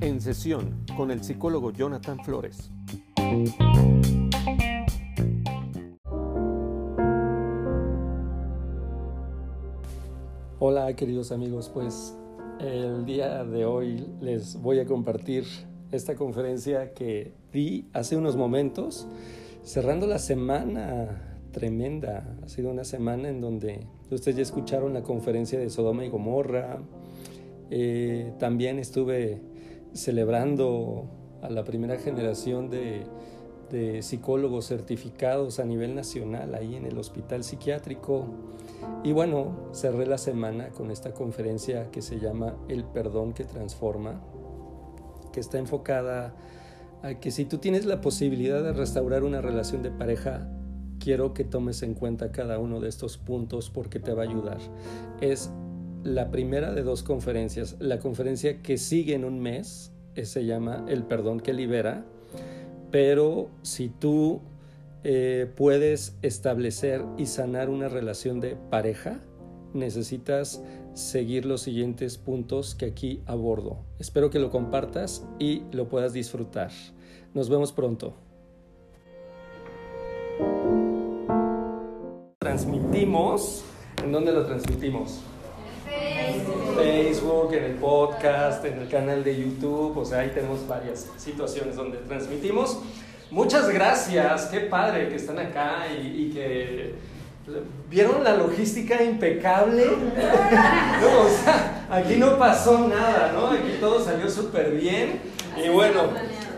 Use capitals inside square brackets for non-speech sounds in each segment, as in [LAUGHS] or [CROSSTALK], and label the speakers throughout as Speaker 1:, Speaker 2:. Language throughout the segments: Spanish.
Speaker 1: En sesión con el psicólogo Jonathan Flores.
Speaker 2: Hola queridos amigos, pues el día de hoy les voy a compartir esta conferencia que di hace unos momentos, cerrando la semana tremenda. Ha sido una semana en donde ustedes ya escucharon la conferencia de Sodoma y Gomorra. Eh, también estuve celebrando a la primera generación de, de psicólogos certificados a nivel nacional ahí en el hospital psiquiátrico. Y bueno, cerré la semana con esta conferencia que se llama El perdón que transforma, que está enfocada a que si tú tienes la posibilidad de restaurar una relación de pareja, quiero que tomes en cuenta cada uno de estos puntos porque te va a ayudar. Es la primera de dos conferencias. La conferencia que sigue en un mes eh, se llama El perdón que libera, pero si tú eh, puedes establecer y sanar una relación de pareja, necesitas seguir los siguientes puntos que aquí abordo. Espero que lo compartas y lo puedas disfrutar. Nos vemos pronto. Transmitimos. ¿En dónde lo transmitimos?
Speaker 3: Facebook.
Speaker 2: Facebook, en el podcast, en el canal de YouTube, o sea, ahí tenemos varias situaciones donde transmitimos. Muchas gracias, qué padre que están acá y, y que vieron la logística impecable. [LAUGHS] No, o sea, aquí no pasó nada, ¿no? Aquí todo salió súper bien. Y bueno,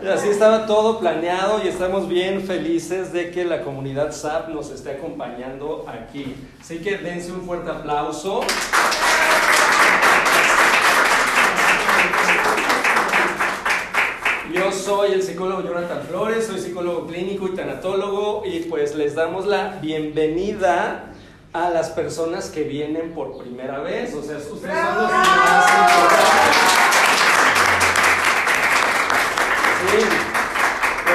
Speaker 2: así estaba todo planeado y estamos bien felices de que la comunidad SAP nos esté acompañando aquí. Así que dense un fuerte aplauso. Yo soy el psicólogo Jonathan Flores, soy psicólogo clínico y tanatólogo y pues les damos la bienvenida a las personas que vienen por primera vez. O sea, ustedes son los más importantes. Sí,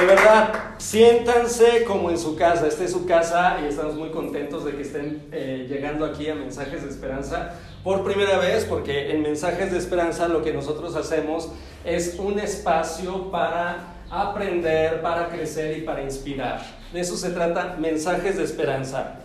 Speaker 2: de verdad, siéntanse como en su casa. Esta es su casa y estamos muy contentos de que estén eh, llegando aquí a Mensajes de Esperanza por primera vez, porque en Mensajes de Esperanza lo que nosotros hacemos es un espacio para aprender, para crecer y para inspirar. De eso se trata Mensajes de Esperanza.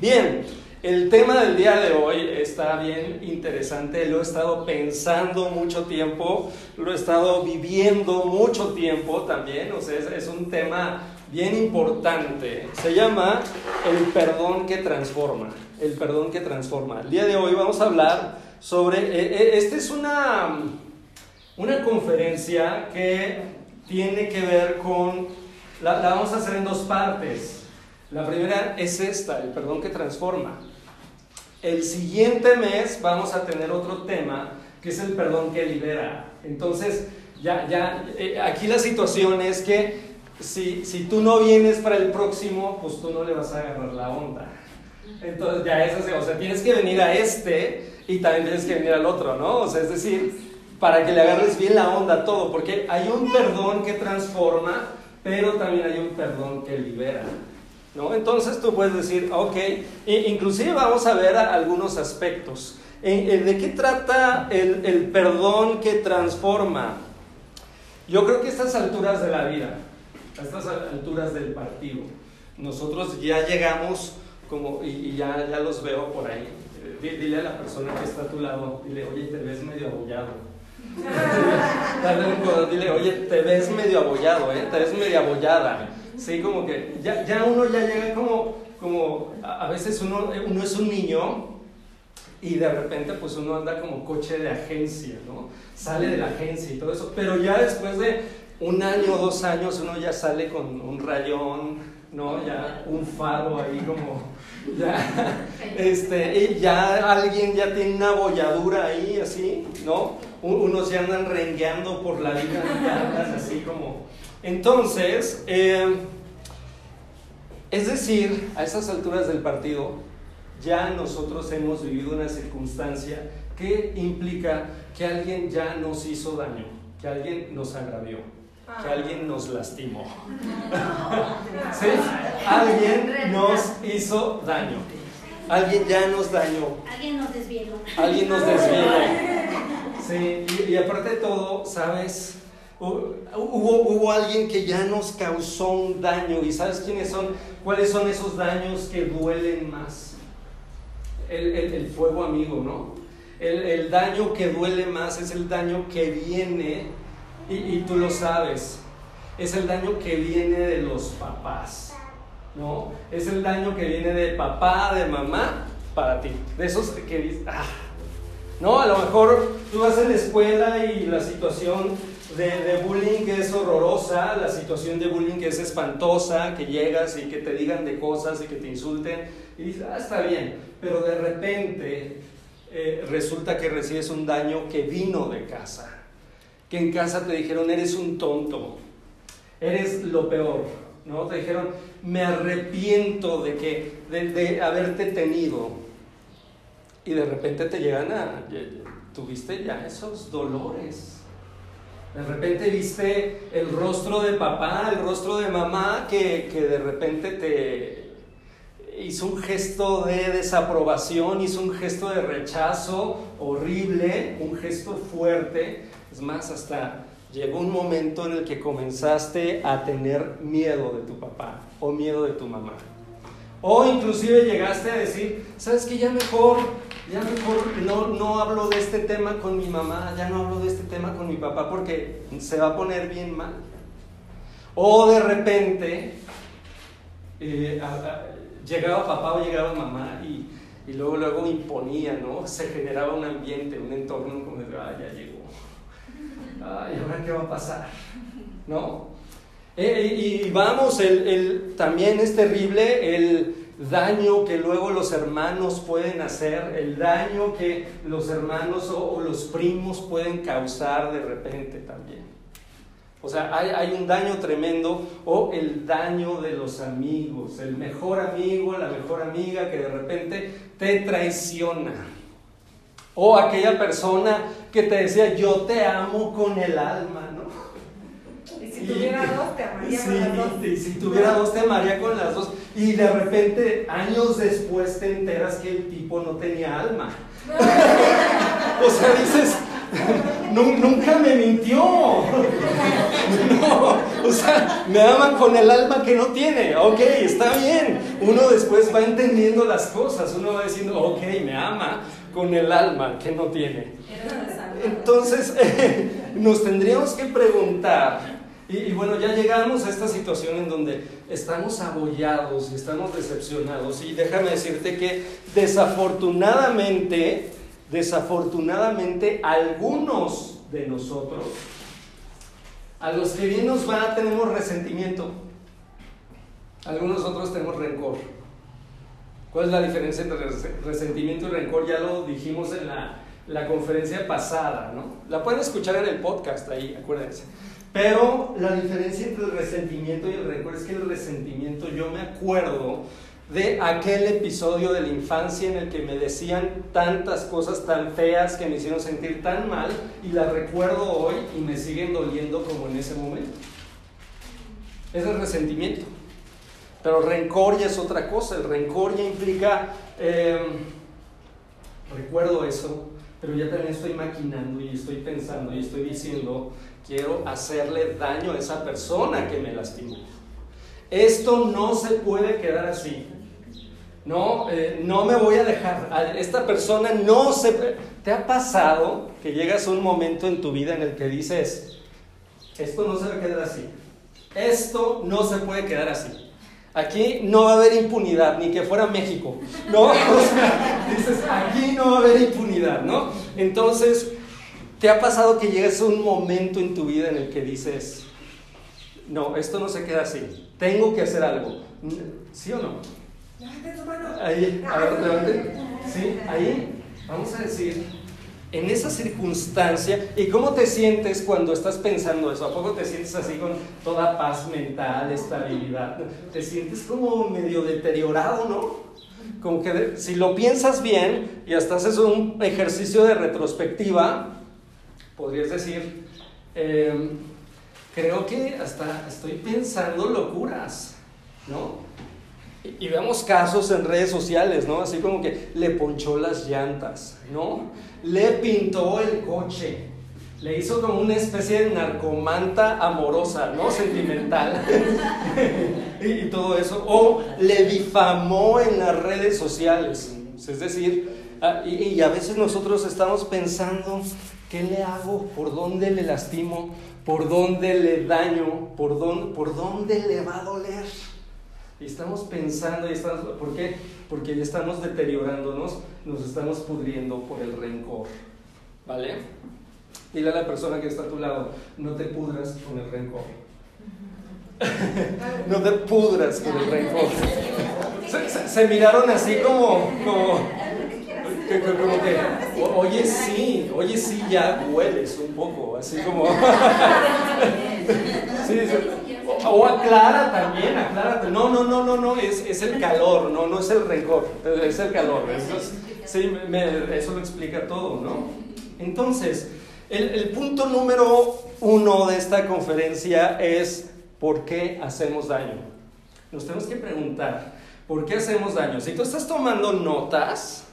Speaker 2: Bien, el tema del día de hoy está bien interesante, lo he estado pensando mucho tiempo, lo he estado viviendo mucho tiempo también, o sea, es, un tema bien importante. Se llama el perdón que transforma, el perdón que transforma. El día de hoy vamos a hablar sobre, eh, esta es una, una conferencia que tiene que ver con, la vamos a hacer en dos partes. La primera es esta, el perdón que transforma. El siguiente mes vamos a tener otro tema que es el perdón que libera. Entonces, ya, ya, eh, aquí la situación es que si, si tú no vienes para el próximo, pues tú no le vas a agarrar la onda. Entonces, ya es así, o sea, tienes que venir a este y también tienes que venir al otro, ¿no? O sea, es decir, para que le agarres bien la onda todo, porque hay un perdón que transforma, pero también hay un perdón que libera. ¿No? Entonces tú puedes decir, ok, e inclusive vamos a ver a algunos aspectos. ¿De qué trata el, el, perdón que transforma? Yo creo que a estas alturas de la vida, a estas alturas del partido, nosotros ya llegamos como, y, ya, ya los veo por ahí. Dile a la persona que está a tu lado, dile, oye, te ves medio abollado. [LAUGHS] dile, oye, te ves medio abollado, ¿eh? te ves medio abollada. Sí, como que ya, ya uno ya llega como, como a, a veces uno, uno es un niño y de repente pues uno anda como coche de agencia, ¿no? Sale de la agencia y todo eso, pero ya después de un año o dos años uno ya sale con un rayón, ¿no? Ya un faro ahí como, ya, este, y ya alguien ya tiene una bolladura ahí así, ¿no? Unos ya andan rengueando por la vida, ya andan así como... Entonces, eh, es decir, a esas alturas del partido, ya nosotros hemos vivido una circunstancia que implica que alguien ya nos hizo daño, que alguien nos agravió, que alguien nos lastimó. ¿Sí? Alguien nos [LAUGHS] hizo daño. Alguien ya nos dañó.
Speaker 3: Alguien nos desvió.
Speaker 2: Alguien nos desvió. Sí, y, y aparte de todo, ¿sabes? Hu- Hubo, hubo alguien que ya nos causó un daño. ¿Y sabes quiénes son? ¿Cuáles son esos daños que duelen más? El, el- el fuego amigo, ¿no? El, el daño que duele más es el daño que viene, y, y tú lo sabes, es el daño que viene de los papás, ¿no? Es el daño que viene de papá, de mamá, para ti. De esos que dices, ah, no, a lo mejor tú vas en la escuela y la situación de, bullying es horrorosa, la situación de bullying es espantosa, que llegas y que te digan de cosas y que te insulten y dices, ah, está bien, pero de repente eh, resulta que recibes un daño que vino de casa, que en casa te dijeron, eres un tonto, eres lo peor, ¿no? Te dijeron, me arrepiento de, que, de, de haberte tenido. Y de repente te llegan a, tuviste ya esos dolores. De repente viste el rostro de papá, el rostro de mamá, que, que de repente te hizo un gesto de desaprobación, hizo un gesto de rechazo horrible, un gesto fuerte. Es más, hasta llegó un momento en el que comenzaste a tener miedo de tu papá o miedo de tu mamá. O inclusive llegaste a decir, ¿sabes qué? Ya mejor, ya mejor no, no hablo de este tema con mi mamá, ya no hablo de este tema con mi papá porque se va a poner bien mal. O de repente eh, llegaba papá o llegaba mamá y, y luego luego imponía, ¿no? Se generaba un ambiente, un entorno como de, ah, ya llegó. Ay, ¿ahora qué va a pasar? ¿No? Eh, y, y vamos, el, el- también es terrible el daño que luego los hermanos pueden hacer, el daño que los hermanos o, los primos pueden causar de repente también. O sea, hay, hay un daño tremendo o el daño de los amigos, el mejor amigo, la mejor amiga que de repente te traiciona. O aquella persona que te decía, yo te amo con el alma,
Speaker 4: si tuviera dos, te amaría
Speaker 2: Sí,
Speaker 4: con las dos.
Speaker 2: y si tuviera dos, te amaría con las dos. Y de repente, años después, te enteras que el tipo no tenía alma. [LAUGHS] o sea, dices, "Nu- nunca me mintió. [LAUGHS] No, o sea, me ama con el alma que no tiene. Ok, está bien. Uno después va entendiendo las cosas. Uno va diciendo, ok, me ama con el alma que no tiene. Entonces, [LAUGHS] nos tendríamos que preguntar, y, bueno, ya llegamos a esta situación en donde estamos abollados y estamos decepcionados, y déjame decirte que desafortunadamente, desafortunadamente, algunos de nosotros, a los que bien nos va, tenemos resentimiento, algunos otros tenemos rencor. ¿Cuál es la diferencia entre res- resentimiento y rencor? Ya lo dijimos en la, la conferencia pasada, ¿no? La pueden escuchar en el podcast ahí, acuérdense. Pero la diferencia entre el resentimiento y el rencor es que el resentimiento, yo me acuerdo de aquel episodio de la infancia en el que me decían tantas cosas tan feas que me hicieron sentir tan mal y las recuerdo hoy y me siguen doliendo como en ese momento. Es el resentimiento. Pero rencor ya es otra cosa. El rencor ya implica, eh, recuerdo eso, pero ya también estoy maquinando y estoy pensando y estoy diciendo, quiero hacerle daño a esa persona que me lastimó. Esto no se puede quedar así. No, eh, no me voy a dejar. Esta persona no se... ¿Te ha pasado que llegas a un momento en tu vida en el que dices, esto no se va a quedar así? Esto no se puede quedar así. Aquí no va a haber impunidad, ni que fuera México. No, [LAUGHS] o sea, dices, aquí no va a haber impunidad, ¿no? Entonces, ¿te ha pasado que llegas a un momento en tu vida en el que dices, no, esto no se queda así, tengo que hacer algo? ¿Sí o no?
Speaker 4: Levanten.
Speaker 2: Ahí, a ver, levante. Sí, ahí, vamos a decir, en esa circunstancia, ¿y cómo te sientes cuando estás pensando eso? ¿A poco te sientes así con toda paz mental, estabilidad? Te sientes como medio deteriorado, ¿no? Como que si lo piensas bien y hasta haces un ejercicio de retrospectiva, podrías decir, eh, creo que hasta estoy pensando locuras, ¿no? Y, vemos casos en redes sociales, ¿no? Así como que le ponchó las llantas, ¿no? Le pintó el coche, le hizo como una especie de narcomanta amorosa, ¿no? Sentimental. [LAUGHS] y, y todo eso. O le difamó en las redes sociales. Es decir, ah, y, y a veces nosotros estamos pensando, ¿qué le hago? ¿Por dónde le lastimo? ¿Por dónde le daño? ¿Por dónde, por dónde le va a doler? Y estamos pensando, y estamos, ¿por qué? Porque ya estamos deteriorándonos, nos estamos pudriendo por el rencor. ¿Vale? Dile a la persona que está a tu lado, no te pudras con el rencor. [LAUGHS] no te pudras con el rencor. [LAUGHS] Se, se- se miraron así como, como, que- que- como que, "O- oye sí, oye sí, ya hueles un poco, así como... [LAUGHS] Sí, sí. O, aclara también, aclara. No, no, no, no, no, es, es el calor, no, no es el rencor, es el calor. Sí, me- eso lo explica todo, ¿no? Entonces, el, el punto número uno de esta conferencia es ¿por qué hacemos daño? Nos tenemos que preguntar, ¿por qué hacemos daño? Si tú estás tomando notas,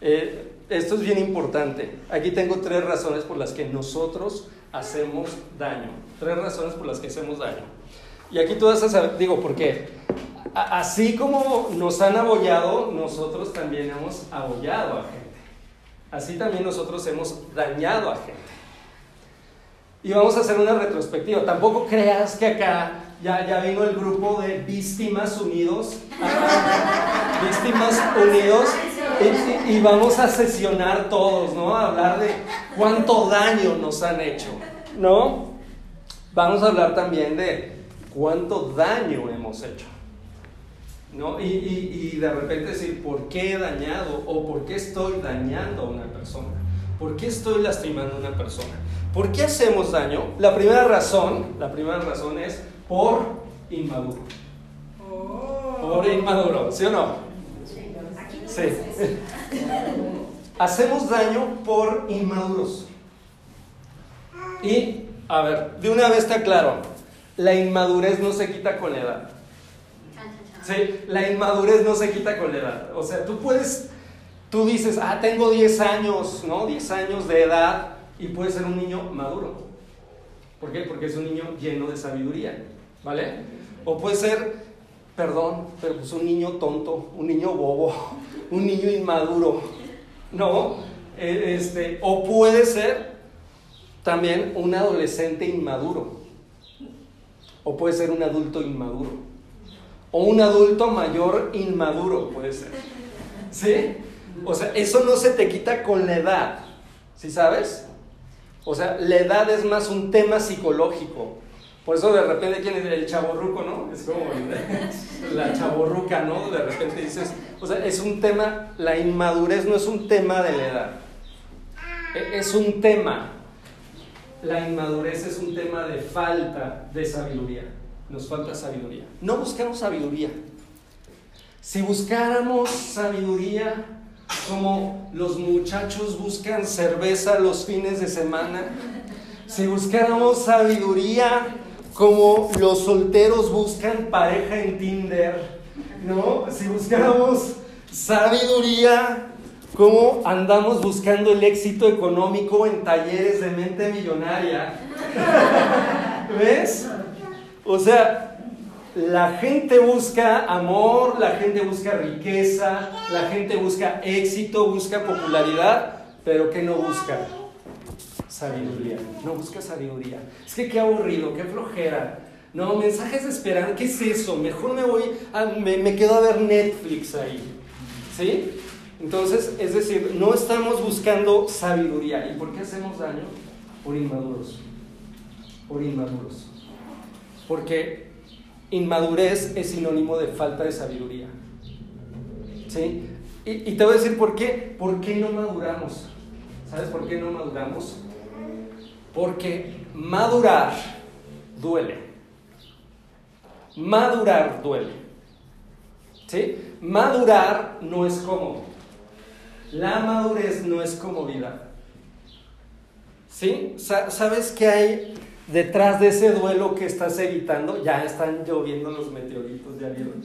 Speaker 2: eh, esto es bien importante. Aquí tengo tres razones por las que nosotros hacemos daño. Tres razones por las que hacemos daño. Y aquí a saber, digo, ¿por qué? A- así como nos han abollado, nosotros también hemos abollado a gente. Así también nosotros hemos dañado a gente. Y vamos a hacer una retrospectiva. Tampoco creas que acá ya, ya vino el grupo de Víctimas Unidos. Víctimas Unidos. Y, vamos a sesionar todos, ¿no? A hablar de cuánto daño nos han hecho, ¿no? Vamos a hablar también de cuánto daño hemos hecho. ¿No? Y, y- y de repente decir, ¿por qué he dañado? ¿O por qué estoy dañando a una persona? ¿Por qué estoy lastimando a una persona? ¿Por qué hacemos daño? La primera razón, la primera razón es por inmaduro.
Speaker 4: Oh.
Speaker 2: Por inmaduro, ¿sí o no? Sí. Hacemos daño por inmaduros. Y, a ver, de una vez está claro, la inmadurez no se quita con la edad. Sí, la inmadurez no se quita con la edad. O sea, tú puedes, tú dices, ah, tengo 10 años, ¿no? 10 años de edad y puedes ser un niño maduro. ¿Por qué? Porque es un niño lleno de sabiduría, ¿vale? O puede ser, perdón, pero pues un niño tonto, un niño bobo, [LAUGHS] un niño inmaduro, ¿no? Eh, Este, o puede ser también un adolescente inmaduro, o puede ser un adulto inmaduro. O un adulto mayor inmaduro puede ser. ¿Sí? O sea, eso no se te quita con la edad. ¿Sí sabes? O sea, la edad es más un tema psicológico. Por eso de repente, ¿quién es el chaborruco, no? Es como el- [LAUGHS] la chaborruca, ¿no? De repente dices, o sea, es un tema, la inmadurez no es un tema de la edad. E- Es un tema. La inmadurez es un tema de falta de sabiduría. Nos falta sabiduría. No buscamos sabiduría. Si buscáramos sabiduría como los muchachos buscan cerveza los fines de semana, si buscáramos sabiduría como los solteros buscan pareja en Tinder, ¿no? Si buscáramos sabiduría como andamos buscando el éxito económico en talleres de mente millonaria, [LAUGHS] ¿ves? O sea, la gente busca amor, la gente busca riqueza, la gente busca éxito, busca popularidad, pero ¿qué no busca? Sabiduría. No busca sabiduría. Es que qué aburrido, qué flojera. No, mensajes de esperanza, ¿qué es eso? Mejor me voy, me, me quedo a ver Netflix ahí. ¿Sí? Entonces, es decir, no estamos buscando sabiduría. ¿Y por qué hacemos daño? Por inmaduros. Por inmaduros. Porque inmadurez es sinónimo de falta de sabiduría. ¿Sí? Y, y te voy a decir por qué. ¿Por qué no maduramos? ¿Sabes por qué no maduramos? Porque madurar duele. Madurar duele. ¿Sí? Madurar no es cómodo. La madurez no es comodidad. ¿Sí? Sa- ¿Sabes que hay detrás de ese duelo que estás evitando, ya están lloviendo los meteoritos, ya vieron.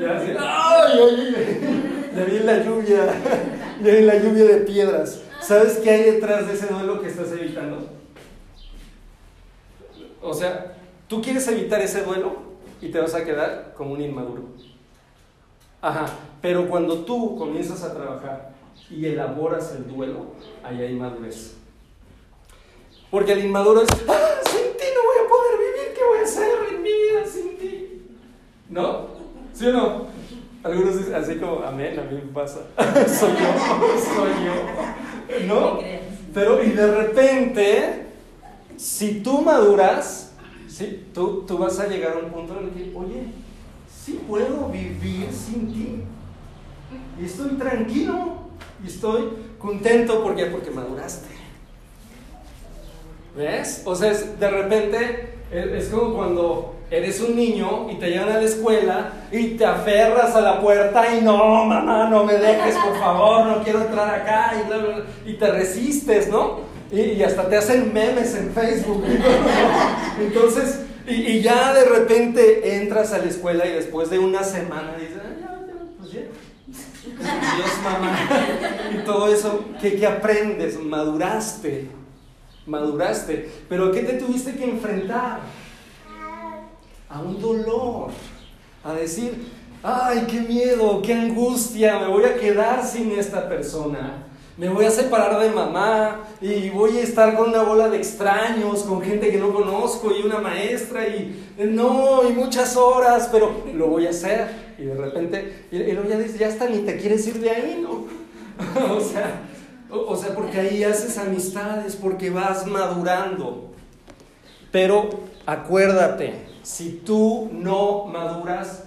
Speaker 2: Ya, así, ¡ay, ay, ay! ya vi la lluvia, [LAUGHS] ya vi la lluvia de piedras. ¿Sabes qué hay detrás de ese duelo que estás evitando? O sea, tú quieres evitar ese duelo y te vas a quedar como un inmaduro. Ajá, pero cuando tú comienzas a trabajar y elaboras el duelo, ahí hay madurez. Porque el inmaduro es, ¡Ah, sin ti no voy a poder vivir, ¿qué voy a hacer en mi vida sin ti? ¿No? ¿Sí o no? Algunos dicen así como, amén, a mí me pasa. [LAUGHS] soy yo, soy yo. ¿No? Pero y de repente, si tú maduras, ¿sí? tú, tú vas a llegar a un punto en el que, oye, sí puedo vivir sin ti. Y estoy tranquilo, y estoy contento, ¿por qué? Porque maduraste. ¿Ves? O sea, es, de repente es, es como cuando eres un niño y te llevan a la escuela y te aferras a la puerta y no, mamá, no me dejes, por favor, no quiero entrar acá y, te resistes, ¿no? Y, hasta te hacen memes en Facebook. [LAUGHS] Entonces, y, ya de repente entras a la escuela y después de una semana dices, "Ah, ya, ya, pues ya. Dios, mamá. Y todo eso, ¿qué, qué aprendes? Maduraste. Maduraste. Pero ¿qué te tuviste que enfrentar? A un dolor. A decir, ay, qué miedo, qué angustia, me voy a quedar sin esta persona. Me voy a separar de mamá y voy a estar con una bola de extraños, con gente que no conozco y una maestra y no, y muchas horas, pero lo voy a hacer. Y de repente, y, y luego ya ya hasta ni te quieres ir de ahí, ¿no? [LAUGHS] o sea, o sea, porque ahí haces amistades, porque vas madurando. Pero acuérdate, si tú no maduras,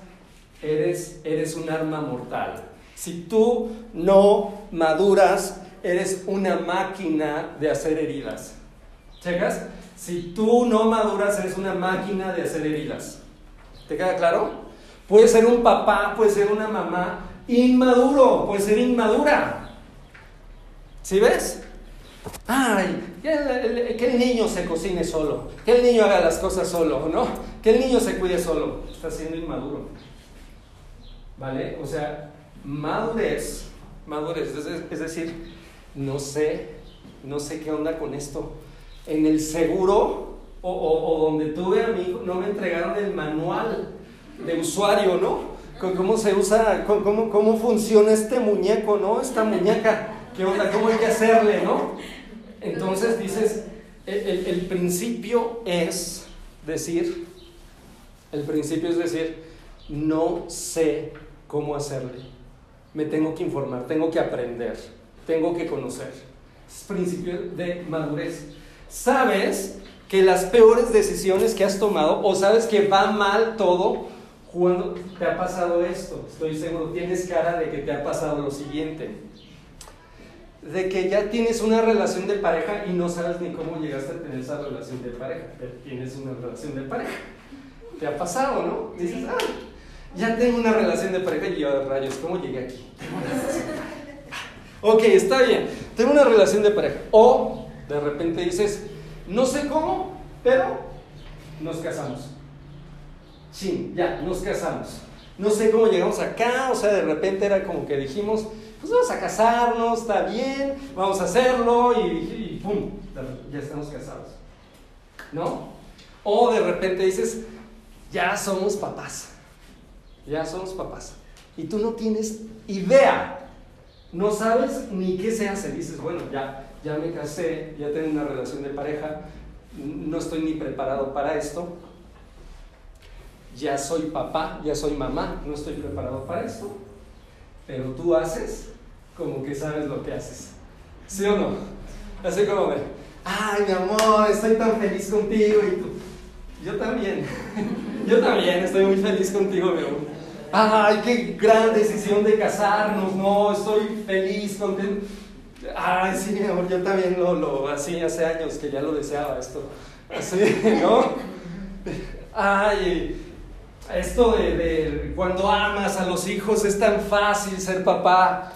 Speaker 2: eres, eres un arma mortal. Si tú no maduras, eres una máquina de hacer heridas. ¿Checas? Si tú no maduras, eres una máquina de hacer heridas. ¿Te queda claro? Puede ser un papá, puede ser una mamá inmaduro, puede ser inmadura. ¿Sí ves? Ay, que el, el- que el niño se cocine solo, que el niño haga las cosas solo, ¿no? Que el niño se cuide solo. Está siendo inmaduro. ¿Vale? O sea, madurez, madurez, es, es decir, no sé, no sé qué onda con esto. En el seguro o, o- o donde tuve a mi hijo, no me entregaron el manual de usuario, ¿no? Con ¿Cómo se usa, cómo, cómo funciona este muñeco, ¿no? Esta muñeca, ¿qué onda? ¿Cómo hay que hacerle, ¿no? Entonces dices, el, el- principio es decir, el principio es decir, no sé cómo hacerle. Me tengo que informar, tengo que aprender, tengo que conocer. Es principio de madurez. Sabes que las peores decisiones que has tomado, o sabes que va mal todo, cuando te ha pasado esto, estoy seguro, tienes cara de que te ha pasado lo siguiente. De que ya tienes una relación de pareja y no sabes ni cómo llegaste a tener esa relación de pareja, tienes una relación de pareja. Te ha pasado, ¿no? Dices, ah, ya tengo una relación de pareja y yo, rayos, ¿cómo llegué aquí? Tengo. [LAUGHS] Ok, está bien, tengo una relación de pareja. O de repente dices, no sé cómo, pero nos casamos. Sí, ya, nos casamos. No sé cómo llegamos acá, o sea, de repente era como que dijimos, pues vamos a casarnos, está bien, vamos a hacerlo y, y ¡pum! Ya estamos casados. ¿No? O de repente dices, ya somos papás. Ya somos papás. Y tú no tienes idea. No sabes ni qué se hace. Dices, bueno, ya, ya me casé, ya tengo una relación de pareja, no estoy ni preparado para esto. Ya soy papá, ya soy mamá, no estoy preparado para esto. Pero tú haces como que sabes lo que haces. ¿Sí o no? Así como ay, mi amor, estoy tan feliz contigo y. Yo también. [LAUGHS] Yo también estoy muy feliz contigo, mi amor. Ay, qué gran decisión de casarnos, no, estoy feliz, contento. Ay, sí, mi amor, yo también lo, lo así hace años que ya lo deseaba esto. Así, [LAUGHS] ¿no? Ay, esto de, cuando amas a los hijos es tan fácil ser papá.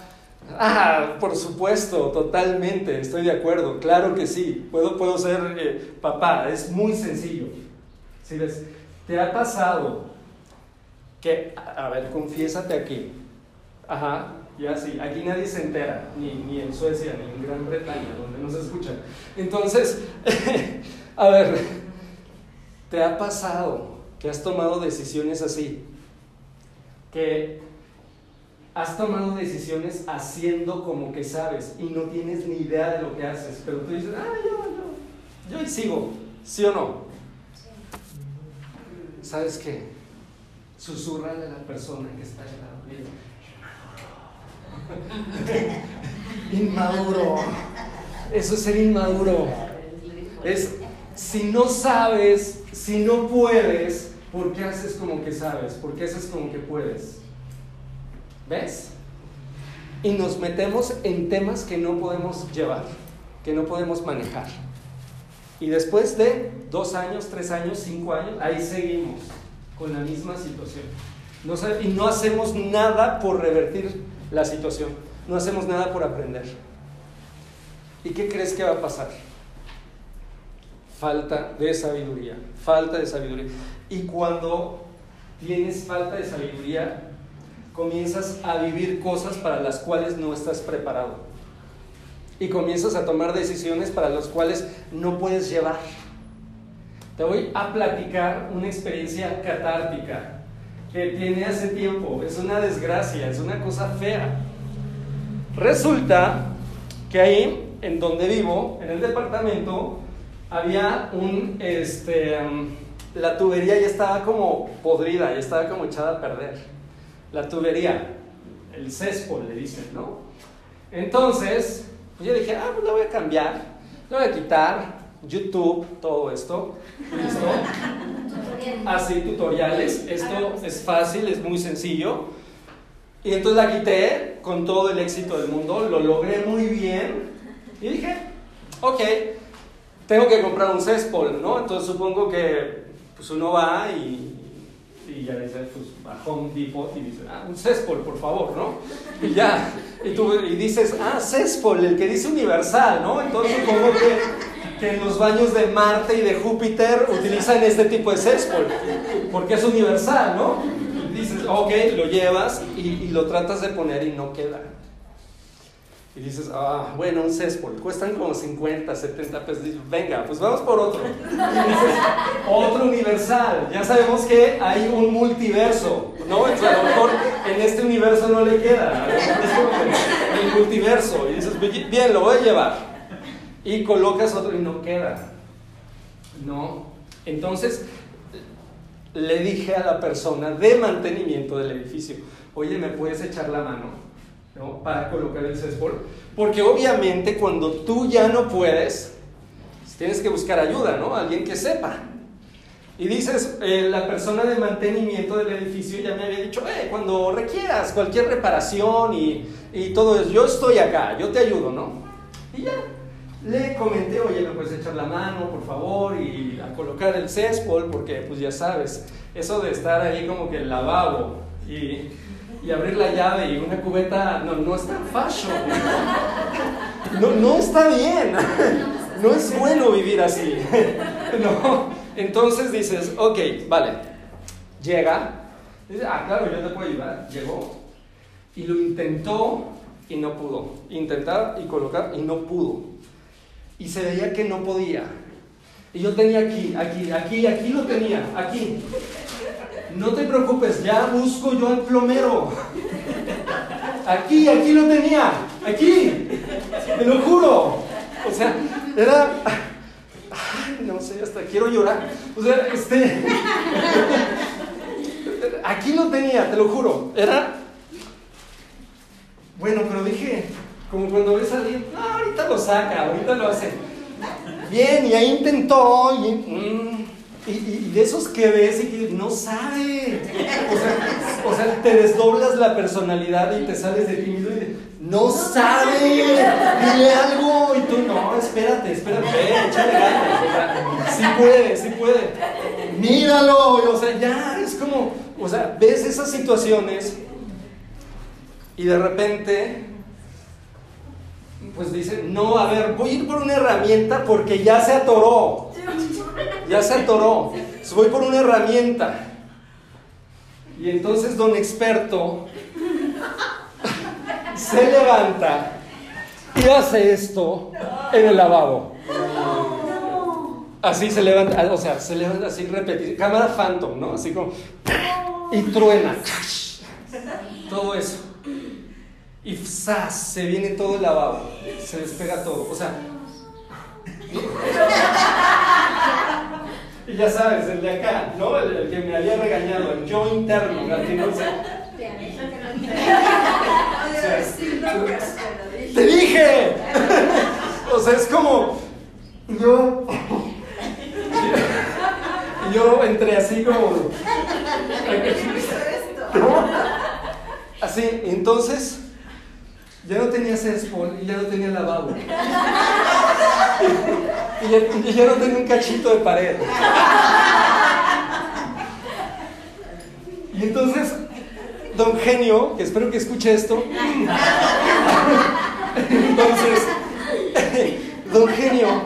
Speaker 2: Ah, por supuesto, totalmente, estoy de acuerdo, claro que sí, puedo, puedo ser eh, papá, es muy sencillo. ¿Sí ves? ¿Te ha pasado que, a ver, confiésate aquí? Ajá, ya sí, aquí nadie se entera, ni, ni en Suecia, ni en Gran Bretaña, donde no se escucha. Entonces, [LAUGHS] a ver, ¿te ha pasado has tomado decisiones así? Que has tomado decisiones haciendo como que sabes y no tienes ni idea de lo que haces, pero tú dices, ah, yo, yo, yo y sigo, ¿sí o no? ¿Sabes qué? Susurrale a la persona que está al lado. [LAUGHS] Inmaduro. Eso es ser inmaduro. Es si no sabes, si no puedes, ¿por qué haces como que sabes? ¿Por qué haces como que puedes? ¿Ves? Y nos metemos en temas que no podemos llevar, que no podemos manejar. Y después de dos años, tres años, cinco años, ahí seguimos con la misma situación. y no hacemos nada por revertir la situación. No hacemos nada por aprender. ¿Y qué crees que va a pasar? Falta de sabiduría. Falta de sabiduría. Y cuando tienes falta de sabiduría, comienzas a vivir cosas para las cuales no estás preparado. Y comienzas a tomar decisiones para las cuales no puedes llevar. Te voy a platicar una experiencia catártica que tiene hace tiempo. Es una desgracia, es una cosa fea. Resulta que ahí, en donde vivo, en el departamento, había un, este, um, la tubería ya estaba como podrida, ya estaba como echada a perder la tubería, el céspol le dicen, ¿no? Entonces, yo dije, ah, pues la voy a cambiar, la voy a quitar, YouTube, todo esto, ¿listo? Así, tutoriales, esto es fácil, es muy sencillo. Y entonces la quité con todo el éxito del mundo, lo logré muy bien y dije, ok, tengo que comprar un céspol, ¿no? Entonces supongo que pues uno va y y ya dice, pues a Home Depot y dice, ah, un céspol, por favor, ¿no? Y ya, y tú y dices, ah, céspol, el que dice universal, ¿no? Entonces supongo que, que en los baños de Marte y de Júpiter utilizan este tipo de céspol, porque es universal, ¿no? Dices, ok, lo llevas y, y lo tratas de poner y no queda. Y dices, ah, bueno, un céspol, cuestan como 50, 70 pesos. Dices, venga, pues vamos por otro. Y dices, otro universal. Ya sabemos que hay un multiverso, ¿no? Entonces, a lo mejor en este universo no le queda. El multiverso. Y dices, bien, lo voy a llevar. Y colocas otro y no queda. No. Entonces, le dije a la persona de mantenimiento del edificio, oye, ¿me puedes echar la mano? Para colocar el céspol. Porque obviamente cuando tú ya no puedes, tienes que buscar ayuda, ¿no? Alguien que sepa. Y dices, eh, la persona de mantenimiento del edificio ya me había dicho, eh, cuando requieras cualquier reparación y, y todo eso, yo estoy acá, yo te ayudo, ¿no? Y ya, le comenté, oye, me puedes echar la mano, por favor, y a colocar el céspol, porque pues ya sabes, eso de estar ahí como que el lavabo y y abrir la llave y una cubeta, no, no es tan fashion. [LAUGHS] No, no está bien. No es bueno vivir así. [LAUGHS] No. Entonces dices, ok, vale. Llega. Dice, ah, claro, yo te puedo ayudar. Llegó. Y lo intentó y no pudo. Intentar y colocar y no pudo. Y se veía que no podía. Y yo tenía aquí, aquí, aquí, aquí lo tenía, aquí no te preocupes, ya busco yo al plomero. Aquí, aquí lo tenía, aquí, te lo juro. O sea, era, no sé, hasta quiero llorar. O sea, este, aquí lo tenía, te lo juro. Era, bueno, pero dije, como cuando ves a alguien, no, ahorita lo saca, ahorita lo hace. Bien, y ahí intentó, y, mm, y, de esos que ves y que no sabe. O sea, te desdoblas la personalidad y te sales de tímido y no sabe. Dile algo. Y tú, no, espérate, espérate, échale ganas. sí puede, sí puede. Míralo. O sea, ya es como, o sea, ves esas situaciones y de repente pues dice, no, a ver, voy a ir por una herramienta porque ya se atoró. Ya se atoró. Voy por una herramienta. Y entonces don experto se levanta y hace esto en el lavabo. Así se levanta, o sea, se levanta así repetir, cámara phantom, ¿no? Así como y truena. Todo eso. Y ¡zas! se viene todo el lavabo, se despega todo. O sea, y ya sabes, el de acá, ¿no? El, que me había regañado, el yo interno, latinoso. ¡Te dije! O sea, es como. Yo. Yo entré así como. Así, entonces. Ya no tenía céspol y ya no tenía lavabo. [LAUGHS] Y ya, y no tenía un cachito de pared. Y entonces, don Genio, que espero que escuche esto. [LAUGHS] Entonces, [LAUGHS] don Genio.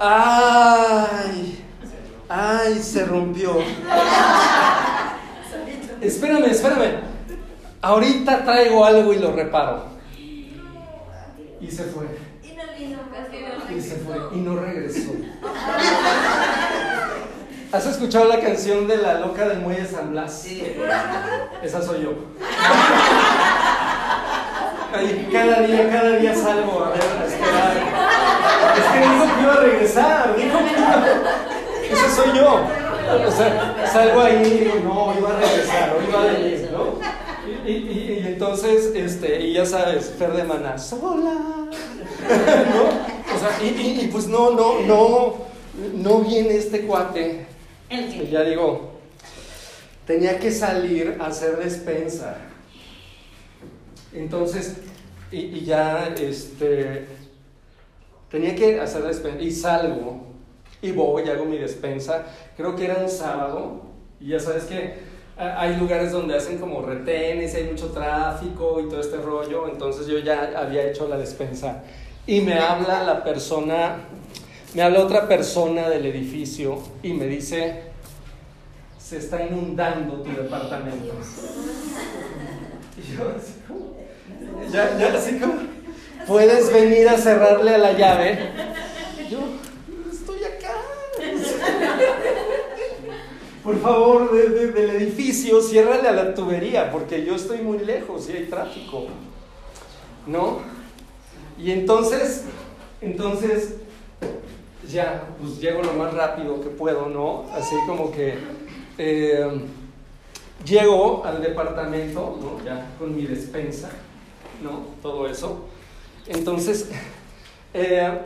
Speaker 2: ¡Ay! ¡Ay! Se rompió. Espérame, espérame. Ahorita traigo algo y lo reparo. Y se fue. Y se fue. Y no regresó. [LAUGHS] ¿Has escuchado la canción de la loca del muelle San Blas? Sí. Esa soy yo. [LAUGHS] Ahí, cada día, cada día salgo a ver, a esperar. Es que dijo que iba a regresar, dijo que iba. Esa soy yo. O sea, salgo ahí y digo, no, iba a regresar, o iba a venir, ¿no? Y, y, y, entonces, este, y ya sabes, Fer de Maná, sola. [LAUGHS] ¿No? O sea, y, y, pues no, no, no, no viene este cuate. Y ya digo, tenía que salir a hacer despensa. Entonces, y, y ya, este, tenía que hacer despensa. Y salgo, y voy, hago mi despensa. Creo que era un sábado, y ya sabes que hay lugares donde hacen como retenes, hay mucho tráfico y todo este rollo, entonces yo ya había hecho la despensa y me habla la persona, me habla otra persona del edificio y me dice, se está inundando tu departamento. Y yo así como, puedes venir a cerrarle a la llave. Yo, estoy acá por favor, de, del edificio, ciérrale a la tubería, porque yo estoy muy lejos y hay tráfico. ¿No? Y entonces, entonces, ya, pues llego lo más rápido que puedo, ¿no? Así como que eh, llego al departamento, ¿no? Ya con mi despensa, ¿no? Todo eso. Entonces, eh,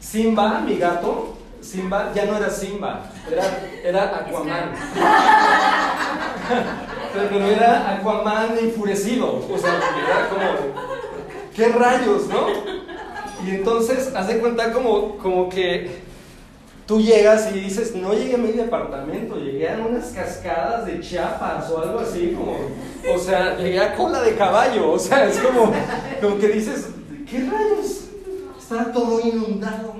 Speaker 2: Simba, mi gato, Simba ya no era Simba, era, era Aquaman. Pero era Aquaman enfurecido. O sea, era como, ¿qué rayos, no? Y entonces, haz de cuenta como, como que tú llegas y dices, no llegué a mi departamento, llegué a unas cascadas de Chiapas o algo así, como, o sea, llegué a cola de caballo, o sea, es como, como que dices, ¿qué rayos? Está todo inundado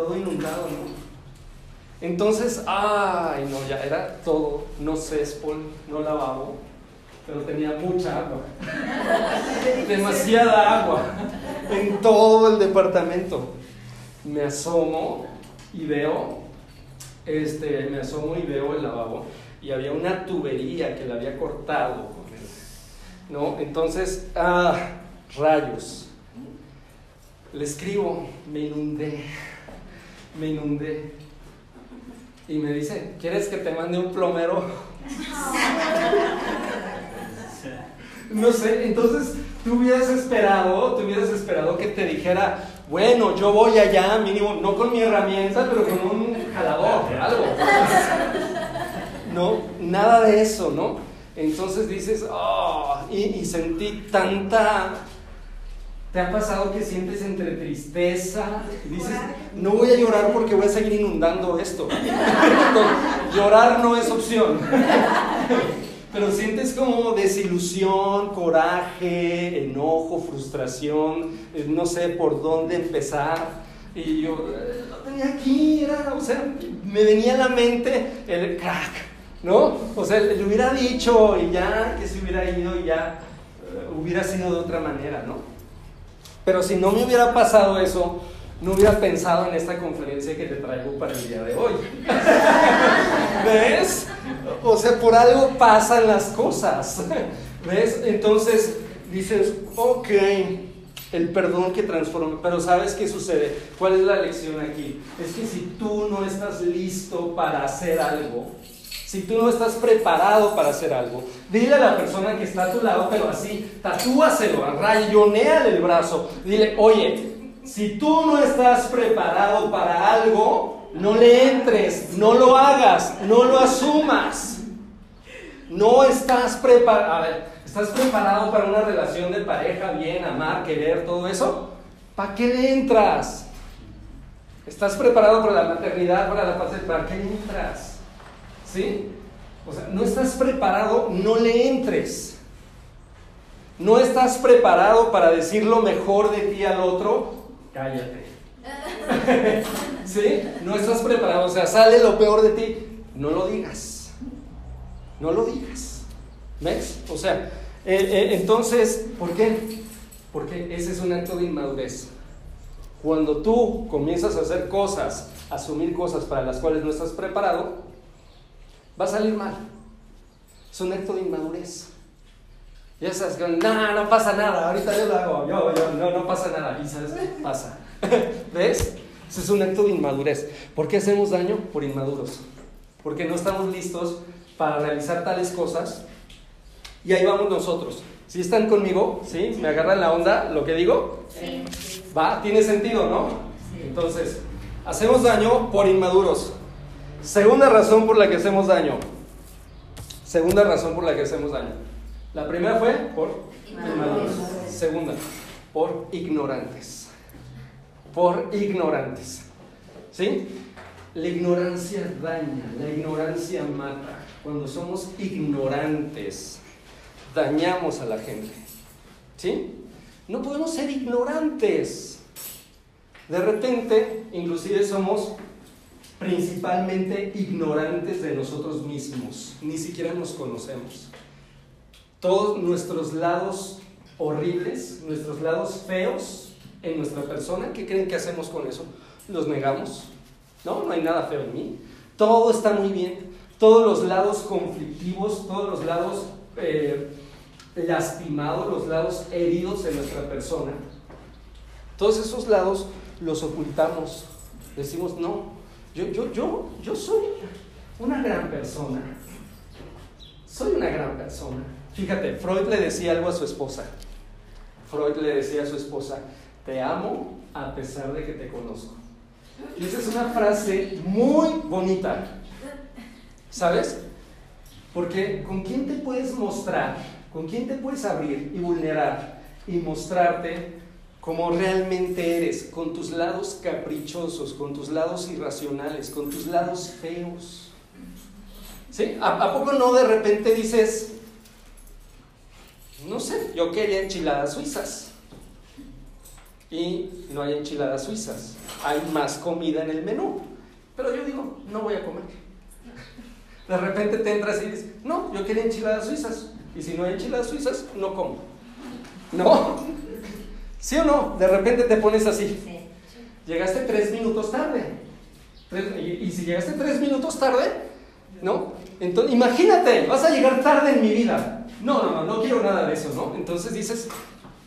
Speaker 2: todo inundado, ¿no? Entonces, ay, no, ya era todo, no céspol, no lavabo, pero tenía mucha agua, [LAUGHS] demasiada agua en todo el departamento. Me asomo y veo, este, me asomo y veo el lavabo y había una tubería que la había cortado, ¿no? Entonces, ah, rayos. Le escribo, me inundé me inundé. Y me dice, ¿quieres que te mande un plomero? No sé, entonces tú hubieras esperado, tú hubieras esperado que te dijera, bueno, yo voy allá, mínimo, no con mi herramienta, pero con un jalador, algo. No, nada de eso, ¿no? Entonces dices, oh, y, y sentí tanta ¿Te ha pasado que sientes entre tristeza dices, no voy a llorar porque voy a seguir inundando esto? llorar no es opción. pero sientes como desilusión, coraje, enojo, frustración, eh, no sé por dónde empezar. Y yo eh, lo tenía aquí, era, o sea, me venía a la mente el crack, ¿no? O sea, le hubiera dicho y ya, que se hubiera ido y ya eh, hubiera sido de otra manera, ¿no? Pero si no me hubiera pasado eso, no hubiera pensado en esta conferencia que te traigo para el día de hoy. [LAUGHS] ¿Ves? O sea, por algo pasan las cosas. ¿Ves? Entonces dices, ok, el perdón que transforma. Pero ¿sabes qué sucede? ¿Cuál es la lección aquí? Es que si tú no estás listo para hacer algo, si tú no estás preparado para hacer algo, dile a la persona que está a tu lado, pero así, tatúaselo, rayoneale el brazo. Dile, oye, si tú no estás preparado para algo, no le entres, no lo hagas, no lo asumas. No estás preparado. A ver, ¿estás preparado para una relación de pareja, bien, amar, querer, todo eso? ¿Para qué le entras? ¿Estás preparado para la maternidad, para la paz? ¿Para qué le entras? ¿Sí? O sea, no estás preparado, no le entres. No estás preparado para decir lo mejor de ti al otro, cállate. [LAUGHS] ¿Sí? No estás preparado, o sea, sale lo peor de ti, no lo digas. No lo digas. ¿Ves? O sea, eh, eh, entonces, ¿por qué? Porque ese es un acto de inmadurez. Cuando tú comienzas a hacer cosas, asumir cosas para las cuales no estás preparado, va a salir mal. Es un acto de inmadurez. Ya sabes, no, no pasa nada, ahorita yo lo hago, yo, yo, no, no pasa nada. Y sabes qué pasa. [LAUGHS] ¿Ves? Ese es un acto de inmadurez. ¿Por qué hacemos daño? Por inmaduros. Porque no estamos listos para realizar tales cosas. Y ahí vamos nosotros. ¿Sí están conmigo? ¿Sí? ¿Me agarran la onda lo que digo?
Speaker 3: Sí.
Speaker 2: ¿Va? ¿Tiene sentido, no? Entonces, hacemos daño por inmaduros. Segunda razón por la que hacemos daño. Segunda razón por la que hacemos daño. La primera fue por inmaduros. Segunda, por ignorantes. Por ignorantes. ¿Sí? La ignorancia daña, la ignorancia mata. Cuando somos ignorantes, dañamos a la gente. ¿Sí? No podemos ser ignorantes. De repente, inclusive somos principalmente ignorantes de nosotros mismos. Ni siquiera nos conocemos. Todos nuestros lados horribles, nuestros lados feos en nuestra persona, ¿qué creen que hacemos con eso? Los negamos. No, no hay nada feo en mí. Todo está muy bien. Todos los lados conflictivos, todos los lados eh, lastimados, los lados heridos en nuestra persona, todos esos lados los ocultamos. Decimos, no, yo, yo, yo, yo soy una gran persona. Soy una gran persona. Fíjate, Freud le decía algo a su esposa. Freud le decía a su esposa, te amo a pesar de que te conozco. Y esa es una frase muy bonita. ¿Sabes? Porque ¿con quién te puedes mostrar? ¿Con quién te puedes abrir y vulnerar y mostrarte como realmente eres? Con tus lados caprichosos, con tus lados irracionales, con tus lados feos. ¿Sí? ¿A, a poco no de repente dices, no sé, yo quería enchiladas suizas? y no hay enchiladas suizas. Hay más comida en el menú. Pero yo digo, no voy a comer. De repente te entras y dices, no, yo quería enchiladas suizas. Y si no hay enchiladas suizas, no como. ¿No? ¿Sí o no? De repente te pones así. Llegaste tres minutos tarde. Y, y si llegaste tres minutos tarde, ¿no? Entonces, imagínate, vas a llegar tarde en mi vida. No, no, no, no quiero nada de eso, ¿no? Entonces dices,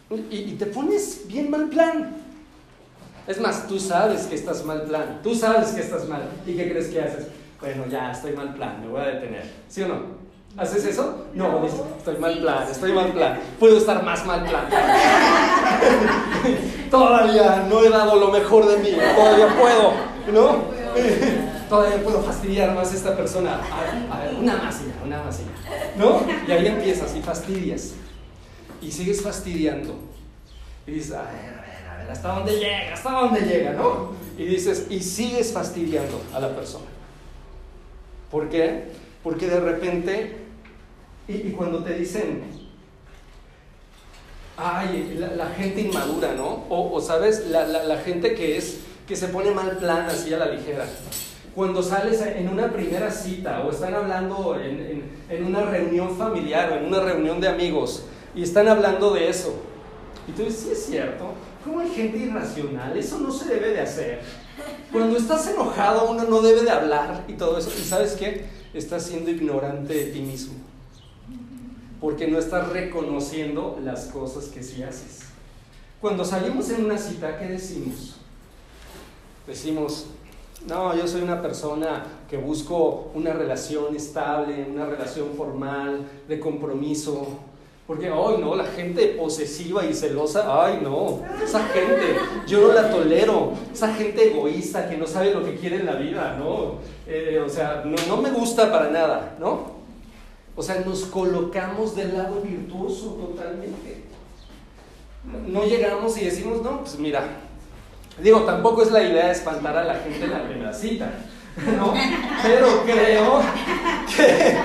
Speaker 2: y, y, te pones bien mal plan. Es más, tú sabes que estás mal plan, tú sabes que estás mal. ¿Y qué crees que haces? Bueno, ya estoy mal plan, me voy a detener. ¿Sí o no? ¿Haces eso? No, estoy mal plan, estoy mal plan. Puedo estar más mal plan. [LAUGHS] todavía no he dado lo mejor de mí, todavía puedo, ¿no? [LAUGHS] todavía puedo fastidiar más a esta persona. A ver, a ver, una masilla, una masilla. ¿No? Y ahí empiezas y fastidias y sigues fastidiando. Y dices, a ver, a ver, a ver, ¿hasta dónde llega? ¿Hasta dónde llega? ¿No? Y dices, y sigues fastidiando a la persona. ¿Por qué? Porque de repente Y, cuando te dicen, ay, la, gente inmadura, ¿no? O, sabes, la, la, la gente que es, que se pone mal plan así a la ligera. Cuando sales en una primera cita o están hablando en, en, en una reunión familiar o en una reunión de amigos y están hablando de eso. Y tú dices, sí es cierto, ¿cómo hay gente irracional? Eso no se debe de hacer. Cuando estás enojado uno no debe de hablar y todo eso. ¿Y sabes qué? Estás siendo ignorante de ti mismo. Porque no estás reconociendo las cosas que sí haces. Cuando salimos en una cita, ¿qué decimos? Decimos, no, yo soy una persona que busco una relación estable, una relación formal, de compromiso. Porque, ay, no, la gente posesiva y celosa, ay, no, esa gente, yo no la tolero. Esa gente egoísta que no sabe lo que quiere en la vida, ¿no? Eh, o sea, no, no me gusta para nada, ¿no? O sea, nos colocamos del lado virtuoso totalmente. No llegamos y decimos, no, pues mira, digo, tampoco es la idea de espantar a la gente en la primera cita, [LAUGHS] ¿no? Pero creo que,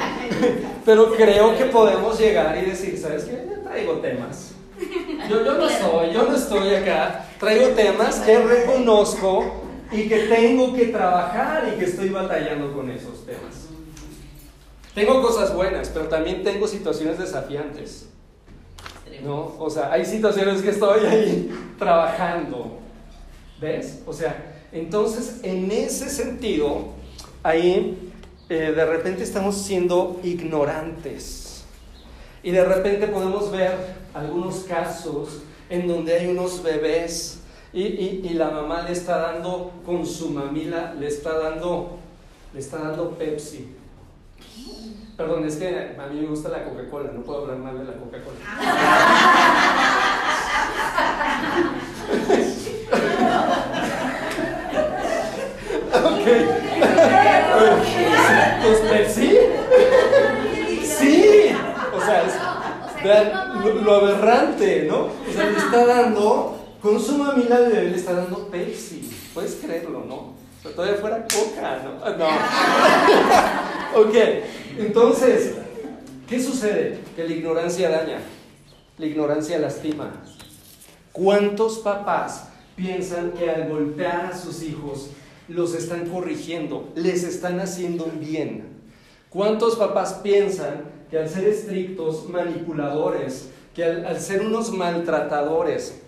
Speaker 2: pero creo que podemos llegar y decir, ¿sabes qué? Yo traigo temas. Yo, yo no estoy, yo no estoy acá. Traigo temas que reconozco y que tengo que trabajar y que estoy batallando con esos temas. Tengo cosas buenas, pero también tengo situaciones desafiantes. ¿No? O sea, hay situaciones que estoy ahí trabajando. ¿Ves? O sea, entonces en ese sentido, ahí eh, de repente estamos siendo ignorantes. Y de repente podemos ver algunos casos en donde hay unos bebés y, y, y la mamá le está dando con su mamila, le está dando, le está dando Pepsi. Perdón, es que a mí me gusta la Coca-Cola, no puedo hablar mal de la Coca-Cola. ok. Pues Pepsi. Sí. O sea, es, lo, lo aberrante, ¿no? O sea, le está dando, con su mamila al bebé le está dando Pepsi. Puedes creerlo, ¿no? O sea, todavía fuera Coca, ¿no? No. [LAUGHS] ok. Entonces, ¿qué sucede? Que la ignorancia daña, la ignorancia lastima. ¿Cuántos papás piensan que al golpear a sus hijos los están corrigiendo, les están haciendo un bien? ¿Cuántos papás piensan que al ser estrictos, manipuladores, que al, ser unos maltratadores,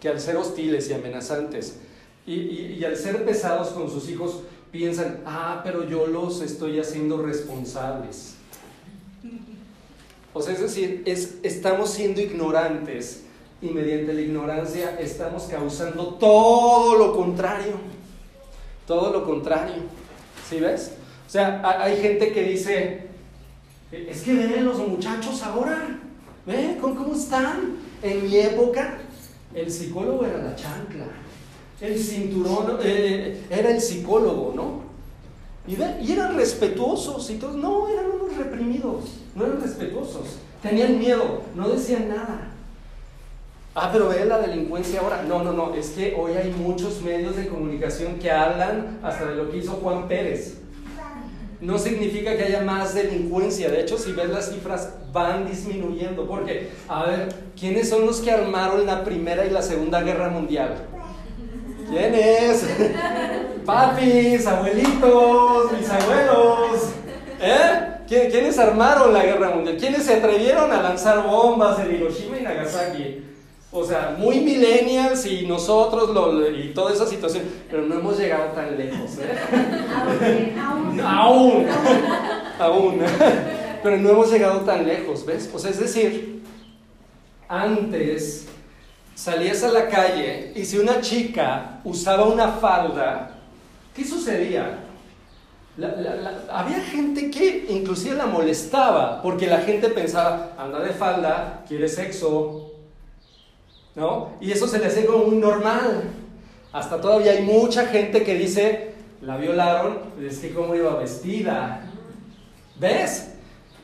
Speaker 2: que al ser hostiles y amenazantes, y al ser pesados con sus hijos, piensan, ah, pero yo los estoy haciendo responsables. O sea, es decir, es, estamos siendo ignorantes y mediante la ignorancia estamos causando todo lo contrario. Todo lo contrario. ¿Sí ves? O sea, hay gente que dice, es que ven los muchachos ahora, ¿ven cómo están? En mi época, el psicólogo era la chancla el cinturón eh, era el psicólogo, ¿no? Y, y, eran respetuosos y todos, no, eran unos reprimidos, no eran respetuosos, tenían miedo, no decían nada. Ah, pero ve la delincuencia ahora. No, no, no, es que hoy hay muchos medios de comunicación que hablan hasta de lo que hizo Juan Pérez. No significa que haya más delincuencia, de hecho, si ves las cifras, van disminuyendo. Porque, a ver, ¿quiénes son los que armaron la Primera y la Segunda Guerra Mundial? ¿Quiénes? [LAUGHS] Papis, abuelitos, mis abuelos. ¿Eh? ¿Quiénes armaron la guerra mundial? ¿Quiénes se atrevieron a lanzar bombas en Hiroshima y Nagasaki? O sea, muy millennials y nosotros lo, y toda esa situación, pero no hemos llegado tan lejos. ¿eh? Aún. Aún. Aún. [LAUGHS] Pero no hemos llegado tan lejos, ¿ves? O sea, es decir, antes salías a la calle y si una chica usaba una falda, ¿qué sucedía? Había gente que inclusive la molestaba porque la gente pensaba, anda de falda, quiere sexo, ¿no? Y eso se le hacía como muy normal. Hasta todavía hay mucha gente que dice, la violaron, es que cómo iba vestida. ¿Ves?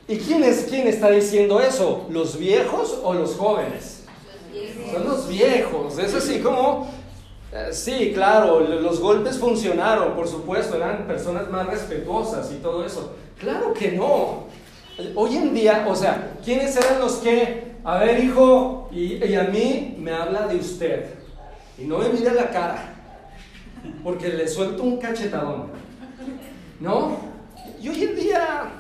Speaker 2: ¿Y quién es quién está diciendo eso? ¿Los viejos o los jóvenes? Son los viejos, es así como, eh, sí, claro, los golpes funcionaron, por supuesto, eran personas más respetuosas y todo eso. Claro que no. Hoy en día, o sea, ¿quiénes eran los que, a ver hijo, y, a mí me habla de usted? Y no me mira la cara, porque le suelto un cachetadón. ¿No? Y hoy en día,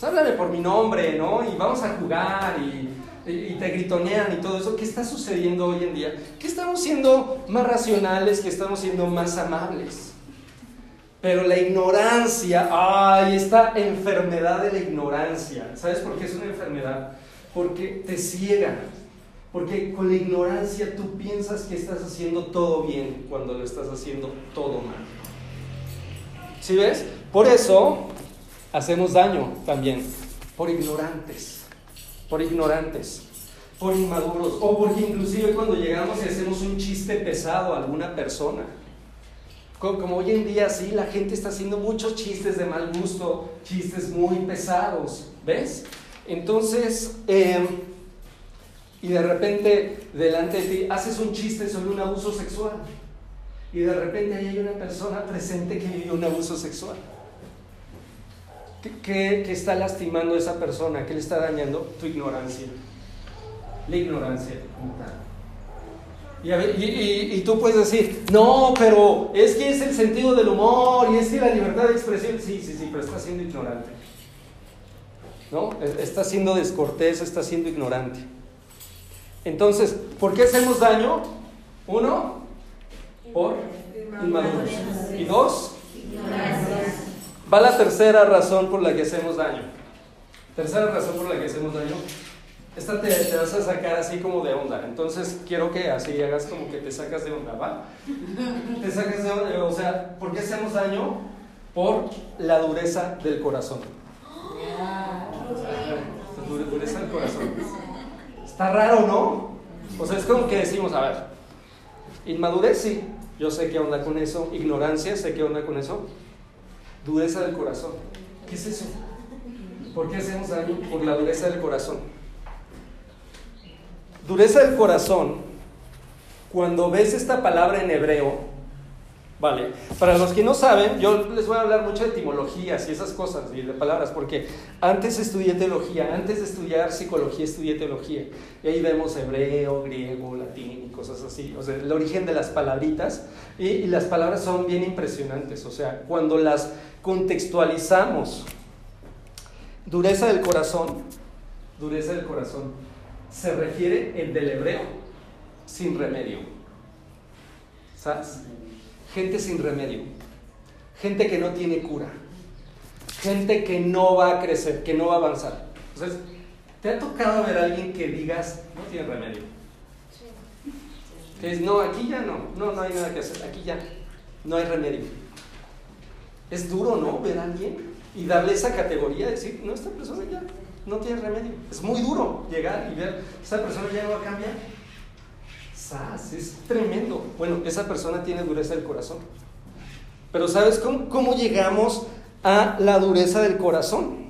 Speaker 2: pues, por mi nombre, ¿no? Y vamos a jugar y, y- te gritonean y todo eso. ¿Qué está sucediendo hoy en día? Que estamos siendo más racionales, que estamos siendo más amables. Pero la ignorancia, ay, esta enfermedad de la ignorancia, ¿sabes por qué es una enfermedad? Porque te ciega, porque con la ignorancia tú piensas que estás haciendo todo bien cuando lo estás haciendo todo mal. ¿Sí ves? Por eso hacemos daño también, por ignorantes, por ignorantes, por inmaduros, o porque inclusive cuando llegamos y hacemos un chiste pesado a alguna persona. Co- Como hoy en día sí, la gente está haciendo muchos chistes de mal gusto, chistes muy pesados, ¿ves? Entonces, em, y de repente delante de ti haces un chiste sobre un abuso sexual y de repente ahí hay una persona presente que vivió un abuso sexual. ¿Qué, está lastimando a esa persona? ¿Qué le está dañando? Tu ignorancia. La ignorancia. Y, y- y- y tú puedes decir, no, pero es que es el sentido del humor y es que la libertad de expresión. Sí, sí, sí, pero está siendo ignorante. ¿No? Es- Está siendo descortés, está siendo ignorante. Entonces, ¿por qué hacemos daño? Uno, por inmaduros. Y dos, va la tercera razón por la que hacemos daño. Tercera razón por la que hacemos daño. Esta te, te vas a sacar así como de onda. Entonces quiero que así hagas como que te sacas de onda, ¿va? Te sacas de onda. O sea, ¿por qué hacemos daño? Por la dureza del corazón. La dureza del corazón. Está raro, ¿no? O sea, es como que decimos, a ver, inmadurez sí, yo sé qué onda con eso, ignorancia, sé qué onda con eso, dureza del corazón. ¿Qué es eso? ¿Por qué hacemos daño? Por la dureza del corazón. Dureza del corazón, cuando ves esta palabra en hebreo, Vale, para los que no saben, yo les voy a hablar mucho de etimologías y esas cosas y de palabras, porque antes estudié teología, antes de estudiar psicología estudié teología, y ahí vemos hebreo, griego, latín y cosas así, o sea, el origen de las palabritas, y, y las palabras son bien impresionantes, o sea, cuando las contextualizamos, dureza del corazón, dureza del corazón, se refiere el del hebreo, sin remedio, ¿sabes? Gente sin remedio, gente que no tiene cura, gente que no va a crecer, que no va a avanzar. Entonces, ¿te ha tocado ver a alguien que digas, no tiene remedio? Que es, no, aquí ya no, no, no hay nada que hacer, aquí ya, no hay remedio. Es duro, ¿no? Ver a alguien y darle esa categoría, decir, no, esta persona ya no tiene remedio. Es muy duro llegar y ver, esta persona ya no va a cambiar. Es tremendo. Bueno, esa persona tiene dureza del corazón. Pero ¿sabes cómo, cómo llegamos a la dureza del corazón?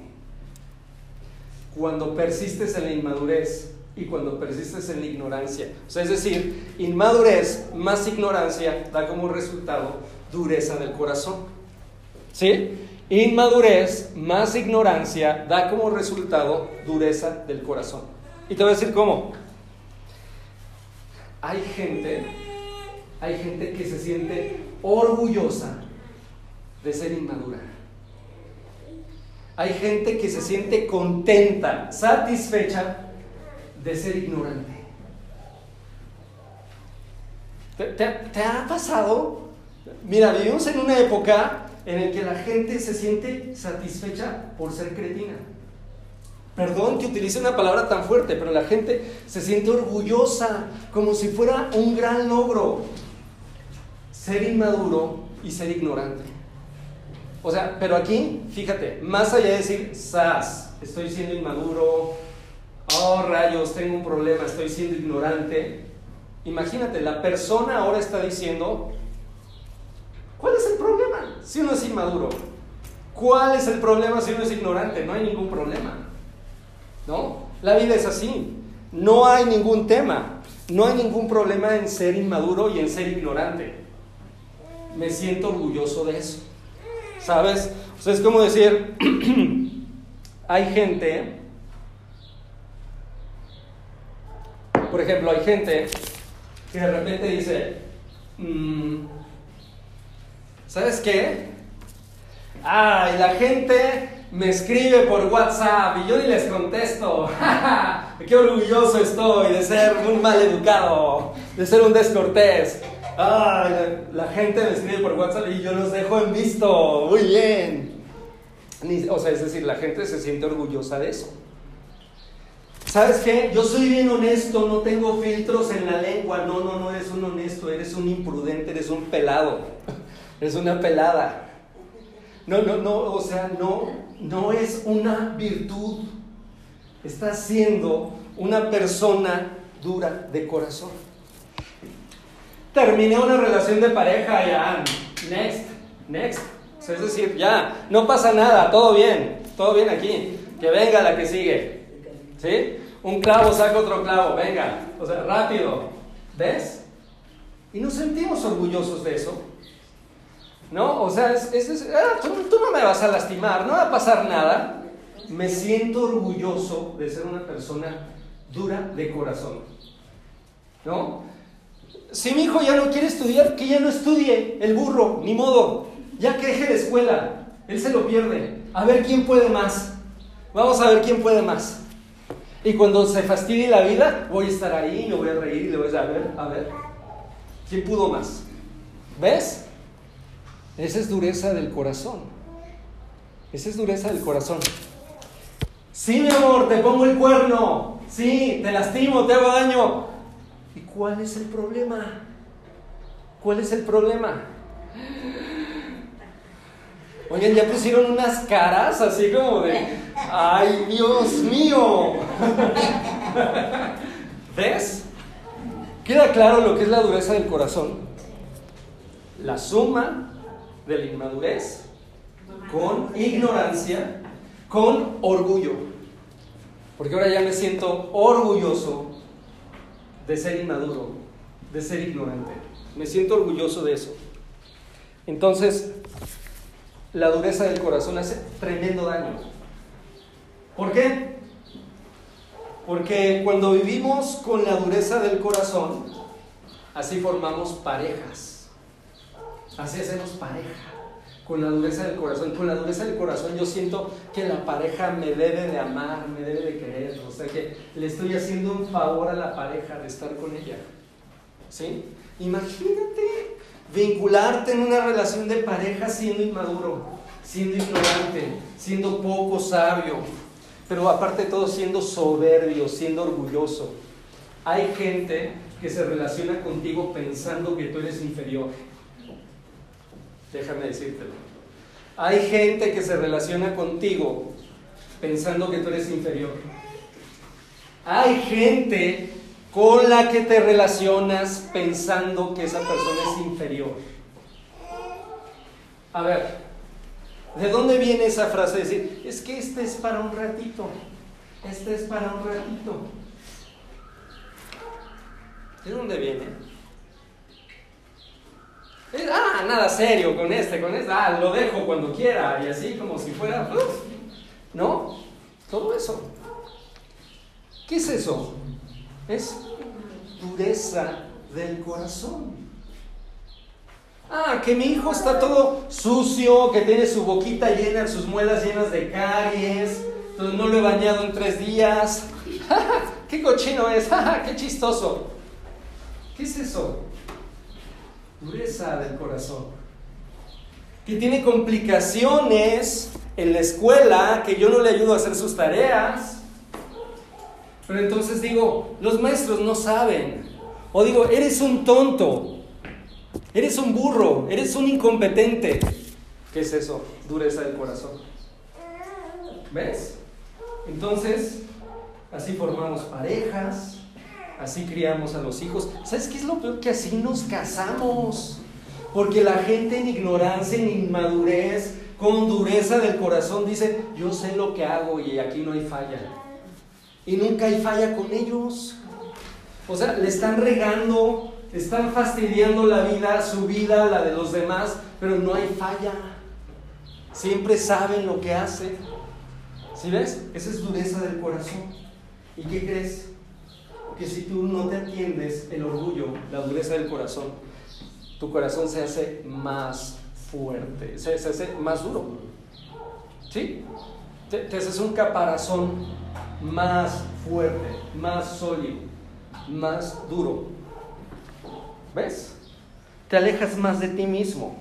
Speaker 2: Cuando persistes en la inmadurez y cuando persistes en la ignorancia. O sea, es decir, inmadurez más ignorancia da como resultado dureza del corazón. ¿Sí? Inmadurez más ignorancia da como resultado dureza del corazón. Y te voy a decir cómo hay gente, hay gente que se siente orgullosa de ser inmadura. Hay gente que se siente contenta, satisfecha de ser ignorante. ¿Te, te- ha pasado? Mira, vivimos en una época en la que la gente se siente satisfecha por ser cretina. Perdón que utilice una palabra tan fuerte, pero la gente se siente orgullosa, como si fuera un gran logro ser inmaduro y ser ignorante. O sea, pero aquí, fíjate, más allá de decir, sas, estoy siendo inmaduro, oh rayos, tengo un problema, estoy siendo ignorante. Imagínate, la persona ahora está diciendo, ¿cuál es el problema si uno es inmaduro? ¿Cuál es el problema si uno es ignorante? No hay ningún problema. ¿No? La vida es así. No hay ningún tema. No hay ningún problema en ser inmaduro y en ser ignorante. Me siento orgulloso de eso. ¿Sabes? O sea, es como decir, [CLEARS THROAT] hay gente, por ejemplo, hay gente que de repente dice, mm, ¿sabes qué? Ay, la gente me escribe por WhatsApp y yo ni les contesto. [LAUGHS] Qué orgulloso estoy de ser un mal educado, de ser un descortés. Ay, la, gente me escribe por WhatsApp y yo los dejo en visto. Muy bien. O sea, es decir, la gente se siente orgullosa de eso. ¿Sabes qué? Yo soy bien honesto, no tengo filtros en la lengua. No, no, no eres un honesto, eres un imprudente, eres un pelado. [LAUGHS] Eres una pelada. No, no, no, o sea, no, no es una virtud. Estás siendo una persona dura de corazón. Terminé una relación de pareja, ya, next, next. O es decir, ya, no pasa nada, todo bien, todo bien aquí. Que venga la que sigue. ¿Sí? Un clavo saca otro clavo, venga. O sea, rápido. ¿Ves? Y nos sentimos orgullosos de eso. ¿No? O sea, es, ah, tú, tú no me vas a lastimar, no va a pasar nada. Me siento orgulloso de ser una persona dura de corazón. ¿No? Si mi hijo ya no quiere estudiar, que ya no estudie, el burro, ni modo. Ya que deje la escuela, él se lo pierde. A ver quién puede más. Vamos a ver quién puede más. Y cuando se fastidie la vida, voy a estar ahí, me voy a reír y le voy a decir, a ver, a ver, ¿quién pudo más? ¿Ves? Esa es dureza del corazón. Esa es dureza del corazón. Sí, mi amor, te pongo el cuerno. Sí, te lastimo, te hago daño. ¿Y cuál es el problema? ¿Cuál es el problema? Oigan, ya pusieron unas caras así como de, ay, Dios mío. ¿Ves? ¿Queda claro lo que es la dureza del corazón? La suma de la inmadurez con ignorancia, con orgullo. Porque ahora ya me siento orgulloso de ser inmaduro, de ser ignorante. Me siento orgulloso de eso. Entonces, la dureza del corazón hace tremendo daño. ¿Por qué? Porque cuando vivimos con la dureza del corazón, así formamos parejas. Así hacemos pareja. Con la dureza del corazón. Con la dureza del corazón yo siento que la pareja me debe de amar, me debe de querer. O sea que le estoy haciendo un favor a la pareja de estar con ella. ¿Sí? Imagínate vincularte en una relación de pareja siendo inmaduro, siendo ignorante, siendo poco sabio, pero aparte de todo siendo soberbio, siendo orgulloso. Hay gente que se relaciona contigo pensando que tú eres inferior. Déjame decírtelo. Hay gente que se relaciona contigo pensando que tú eres inferior. Hay gente con la que te relacionas pensando que esa persona es inferior. A ver, ¿de dónde viene esa frase de decir, es que este es para un ratito, este es para un ratito? ¿De dónde viene? Ah, nada serio con este, con este, ah, lo dejo cuando quiera y así como si fuera, uf, ¿no? Todo eso. ¿Qué es eso? Es dureza del corazón. Ah, que mi hijo está todo sucio, que tiene su boquita llena, sus muelas llenas de caries, entonces no lo he bañado en tres días. [LAUGHS] ¡Qué cochino es! [LAUGHS] ¡Qué chistoso! ¿Qué es eso? Dureza del corazón. Que tiene complicaciones en la escuela, que yo no le ayudo a hacer sus tareas. Pero entonces digo, los maestros no saben. O digo, eres un tonto. Eres un burro, eres un incompetente. ¿Qué es eso? Dureza del corazón. ¿Ves? Entonces, así formamos parejas, así criamos a los hijos. ¿Sabes qué es lo peor? Que así nos casamos. Porque la gente en ignorancia, en inmadurez, con dureza del corazón dice, yo sé lo que hago y aquí no hay falla. Y nunca hay falla con ellos. O sea, le están regando, están fastidiando la vida, su vida, la de los demás, pero no hay falla. Siempre saben lo que hacen. ¿Sí ves? Esa es dureza del corazón. ¿Y qué crees? Que si tú no te atiendes el orgullo, la dureza del corazón, tu corazón se hace más fuerte, se, hace más duro. ¿Sí? Te, te haces un caparazón más fuerte, más sólido, más duro. ¿Ves? Te alejas más de ti mismo.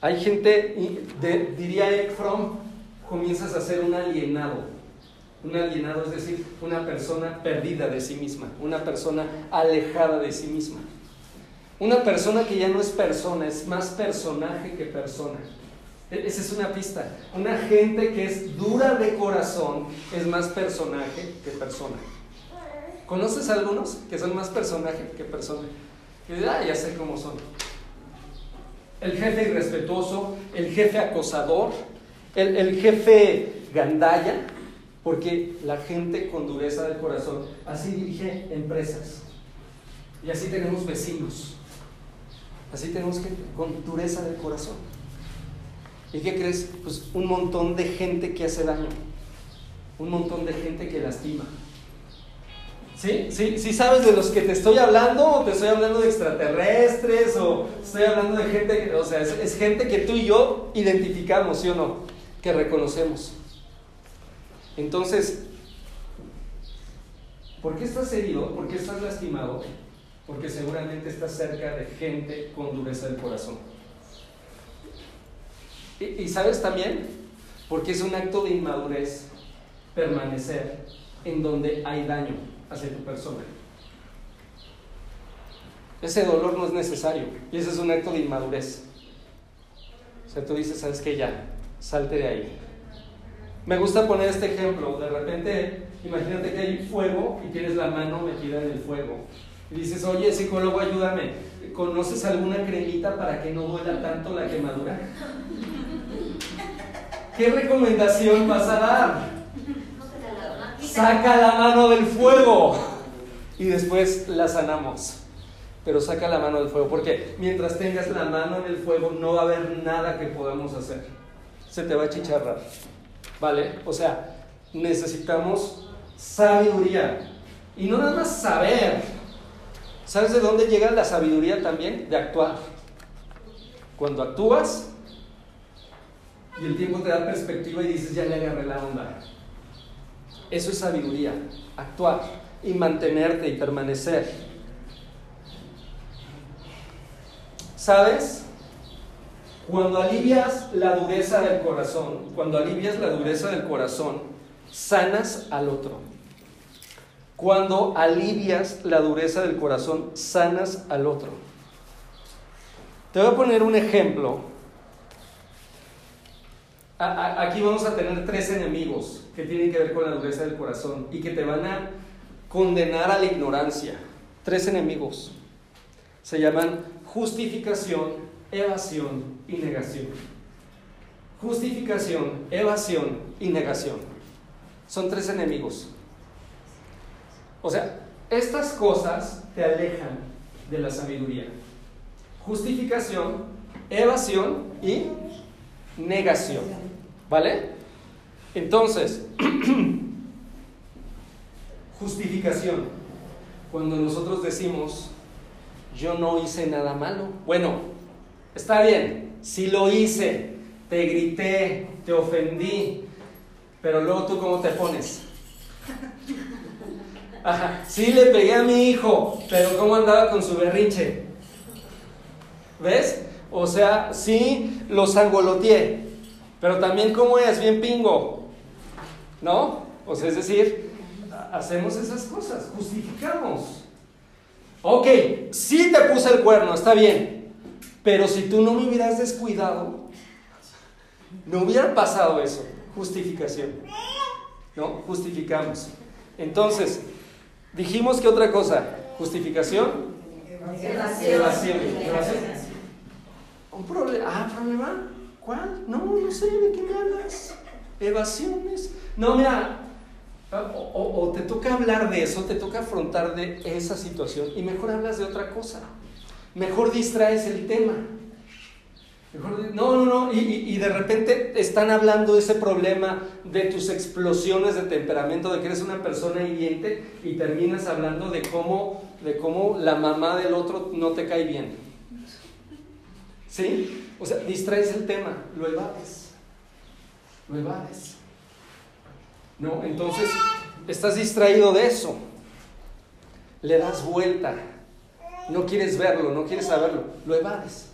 Speaker 2: Hay gente, diría Eric Fromm, comienzas a ser un alienado. Un alienado es decir, una persona perdida de sí misma, una persona alejada de sí misma. Una persona que ya no es persona, es más personaje que persona. E-, esa es una pista. Una gente que es dura de corazón es más personaje que persona. ¿Conoces a algunos que son más personaje que persona? Y ah, ya sé cómo son. El jefe irrespetuoso, el jefe acosador, el, el jefe gandaya, porque la gente con dureza del corazón así dirige empresas. Y así tenemos vecinos. Así tenemos gente con dureza del corazón. ¿Y qué crees? Pues un montón de gente que hace daño. Un montón de gente que lastima. ¿Sí? ¿Sí? ¿Sí sabes de los que te estoy hablando? ¿O te estoy hablando de extraterrestres? ¿O estoy hablando de gente o sea, es gente que tú y yo identificamos, ¿sí o no? Que reconocemos. Entonces, ¿por qué estás herido? ¿Por qué estás lastimado? Porque seguramente estás cerca de gente con dureza del corazón. Y, sabes también, porque es un acto de inmadurez permanecer en donde hay daño hacia tu persona. Ese dolor no es necesario y ese es un acto de inmadurez. O sea, tú dices, ¿sabes qué? Ya, salte de ahí. Me gusta poner este ejemplo. De repente, imagínate que hay fuego y tienes la mano metida en el fuego. Y dices, oye, psicólogo, ayúdame. ¿Conoces alguna cremita para que no duela tanto la quemadura? ¿Qué recomendación vas a dar? Saca la mano del fuego y después la sanamos. Pero saca la mano del fuego, porque mientras tengas la mano en el fuego no va a haber nada que podamos hacer. Se te va a chicharrar. ¿Vale? O sea, necesitamos sabiduría. Y no nada más saber. ¿Sabes de dónde llega la sabiduría también? De actuar. Cuando actúas y el tiempo te da perspectiva y dices, ya le agarré la onda. Eso es sabiduría, actuar y mantenerte y permanecer. ¿Sabes? Cuando alivias la dureza del corazón, cuando alivias la dureza del corazón, sanas al otro. Cuando alivias la dureza del corazón, sanas al otro. Te voy a poner un ejemplo. Aquí vamos a tener tres enemigos que tienen que ver con la dureza del corazón y que te van a condenar a la ignorancia. Tres enemigos. Se llaman justificación, evasión y negación. Justificación, evasión y negación. Son tres enemigos. O sea, estas cosas te alejan de la sabiduría. Justificación, evasión y negación. ¿Vale? Entonces, [CLEARS THROAT] justificación. Cuando nosotros decimos, yo no hice nada malo. Bueno, Está bien, si lo hice, te grité, te ofendí, pero luego tú cómo te pones. Ajá, sí le pegué a mi hijo, pero cómo andaba con su berrinche. ¿Ves? O sea, sí lo sangoloteé, pero también cómo es, bien pingo. ¿No? O sea, es decir, hacemos esas cosas, justificamos. Ok, sí te puse el cuerno, está bien, pero si tú no me hubieras descuidado, no hubiera pasado eso. Justificación. ¿No? Justificamos. Entonces, dijimos que otra cosa. Justificación. Evasión. Un problema. Ah, problema. ¿Cuál? No, no sé de qué me hablas. Evasiones. No, mira. O, o te toca hablar de eso, te toca afrontar de esa situación y mejor hablas de otra cosa mejor distraes el tema. No, no, no. Y, de repente están hablando de ese problema, de tus explosiones de temperamento, de que eres una persona hiriente y terminas hablando de cómo, de cómo la mamá del otro no te cae bien. ¿Sí? O sea, distraes el tema, lo evades. Lo evades. ¿No? Entonces, estás distraído de eso. Le das vuelta. No quieres verlo, no quieres saberlo. Lo evades.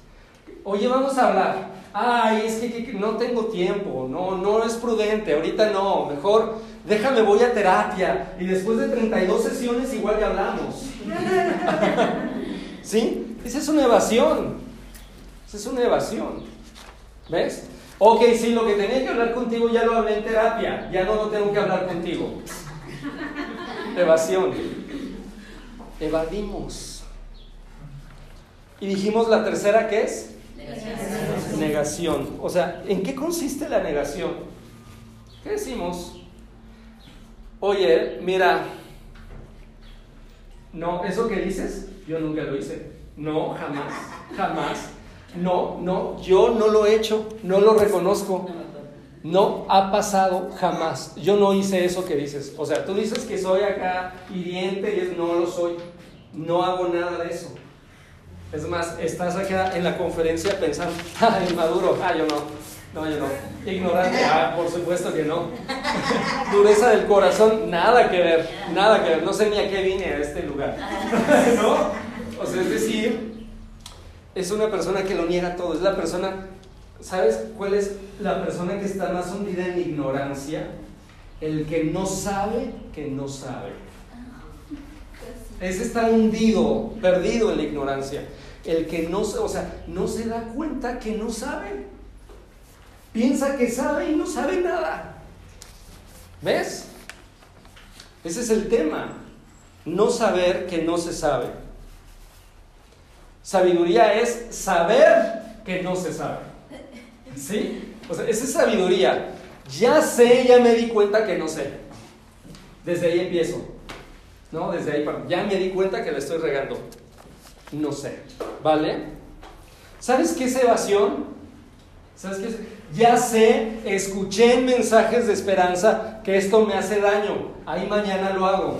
Speaker 2: Oye, vamos a hablar. Ay, es que, no tengo tiempo, no, no es prudente, ahorita no, mejor déjame, voy a terapia y después de 32 sesiones igual ya hablamos. [LAUGHS] ¿Sí? Esa es una evasión. Esa es una evasión. ¿Ves? Ok, sí, lo que tenía que hablar contigo ya lo hablé en terapia, ya no lo tengo que hablar contigo. Evasión. Evadimos. Y dijimos la tercera que es Negación. O sea, ¿en qué consiste la negación? ¿Qué decimos? Oye, mira, no, eso que dices, yo nunca lo hice. No, jamás, jamás. No, no, yo no lo he hecho, no lo reconozco. No ha pasado jamás. Yo no hice eso que dices. O sea, tú dices que soy acá hiriente y es, no lo soy. No hago nada de eso. Es más, estás acá en la conferencia pensando, [LAUGHS] ah, inmaduro, ah, yo no, no, yo no. Ignorante, [LAUGHS] ah, por supuesto que no. [LAUGHS] Dureza del corazón, nada que ver, nada que ver. No sé ni a qué vine a este lugar. ¿No? O sea, es decir, es una persona que lo niega todo, es la persona, ¿sabes cuál es la persona que está más hundida en ignorancia? El que no sabe que no sabe. Ese está hundido, perdido en la ignorancia. El que no, o sea, no se da cuenta que no sabe. Piensa que sabe y no sabe nada. ¿Ves? Ese es el tema. No saber que no se sabe. Sabiduría es saber que no se sabe. ¿Sí? O sea, esa es sabiduría. Ya sé, ya me di cuenta que no sé. Desde ahí empiezo. ¿No? Desde ahí, ya me di cuenta que le estoy regando no sé. ¿Vale? ¿Sabes qué es evasión? ¿Sabes qué? Ya sé, escuché en mensajes de esperanza que esto me hace daño. Ahí mañana lo hago.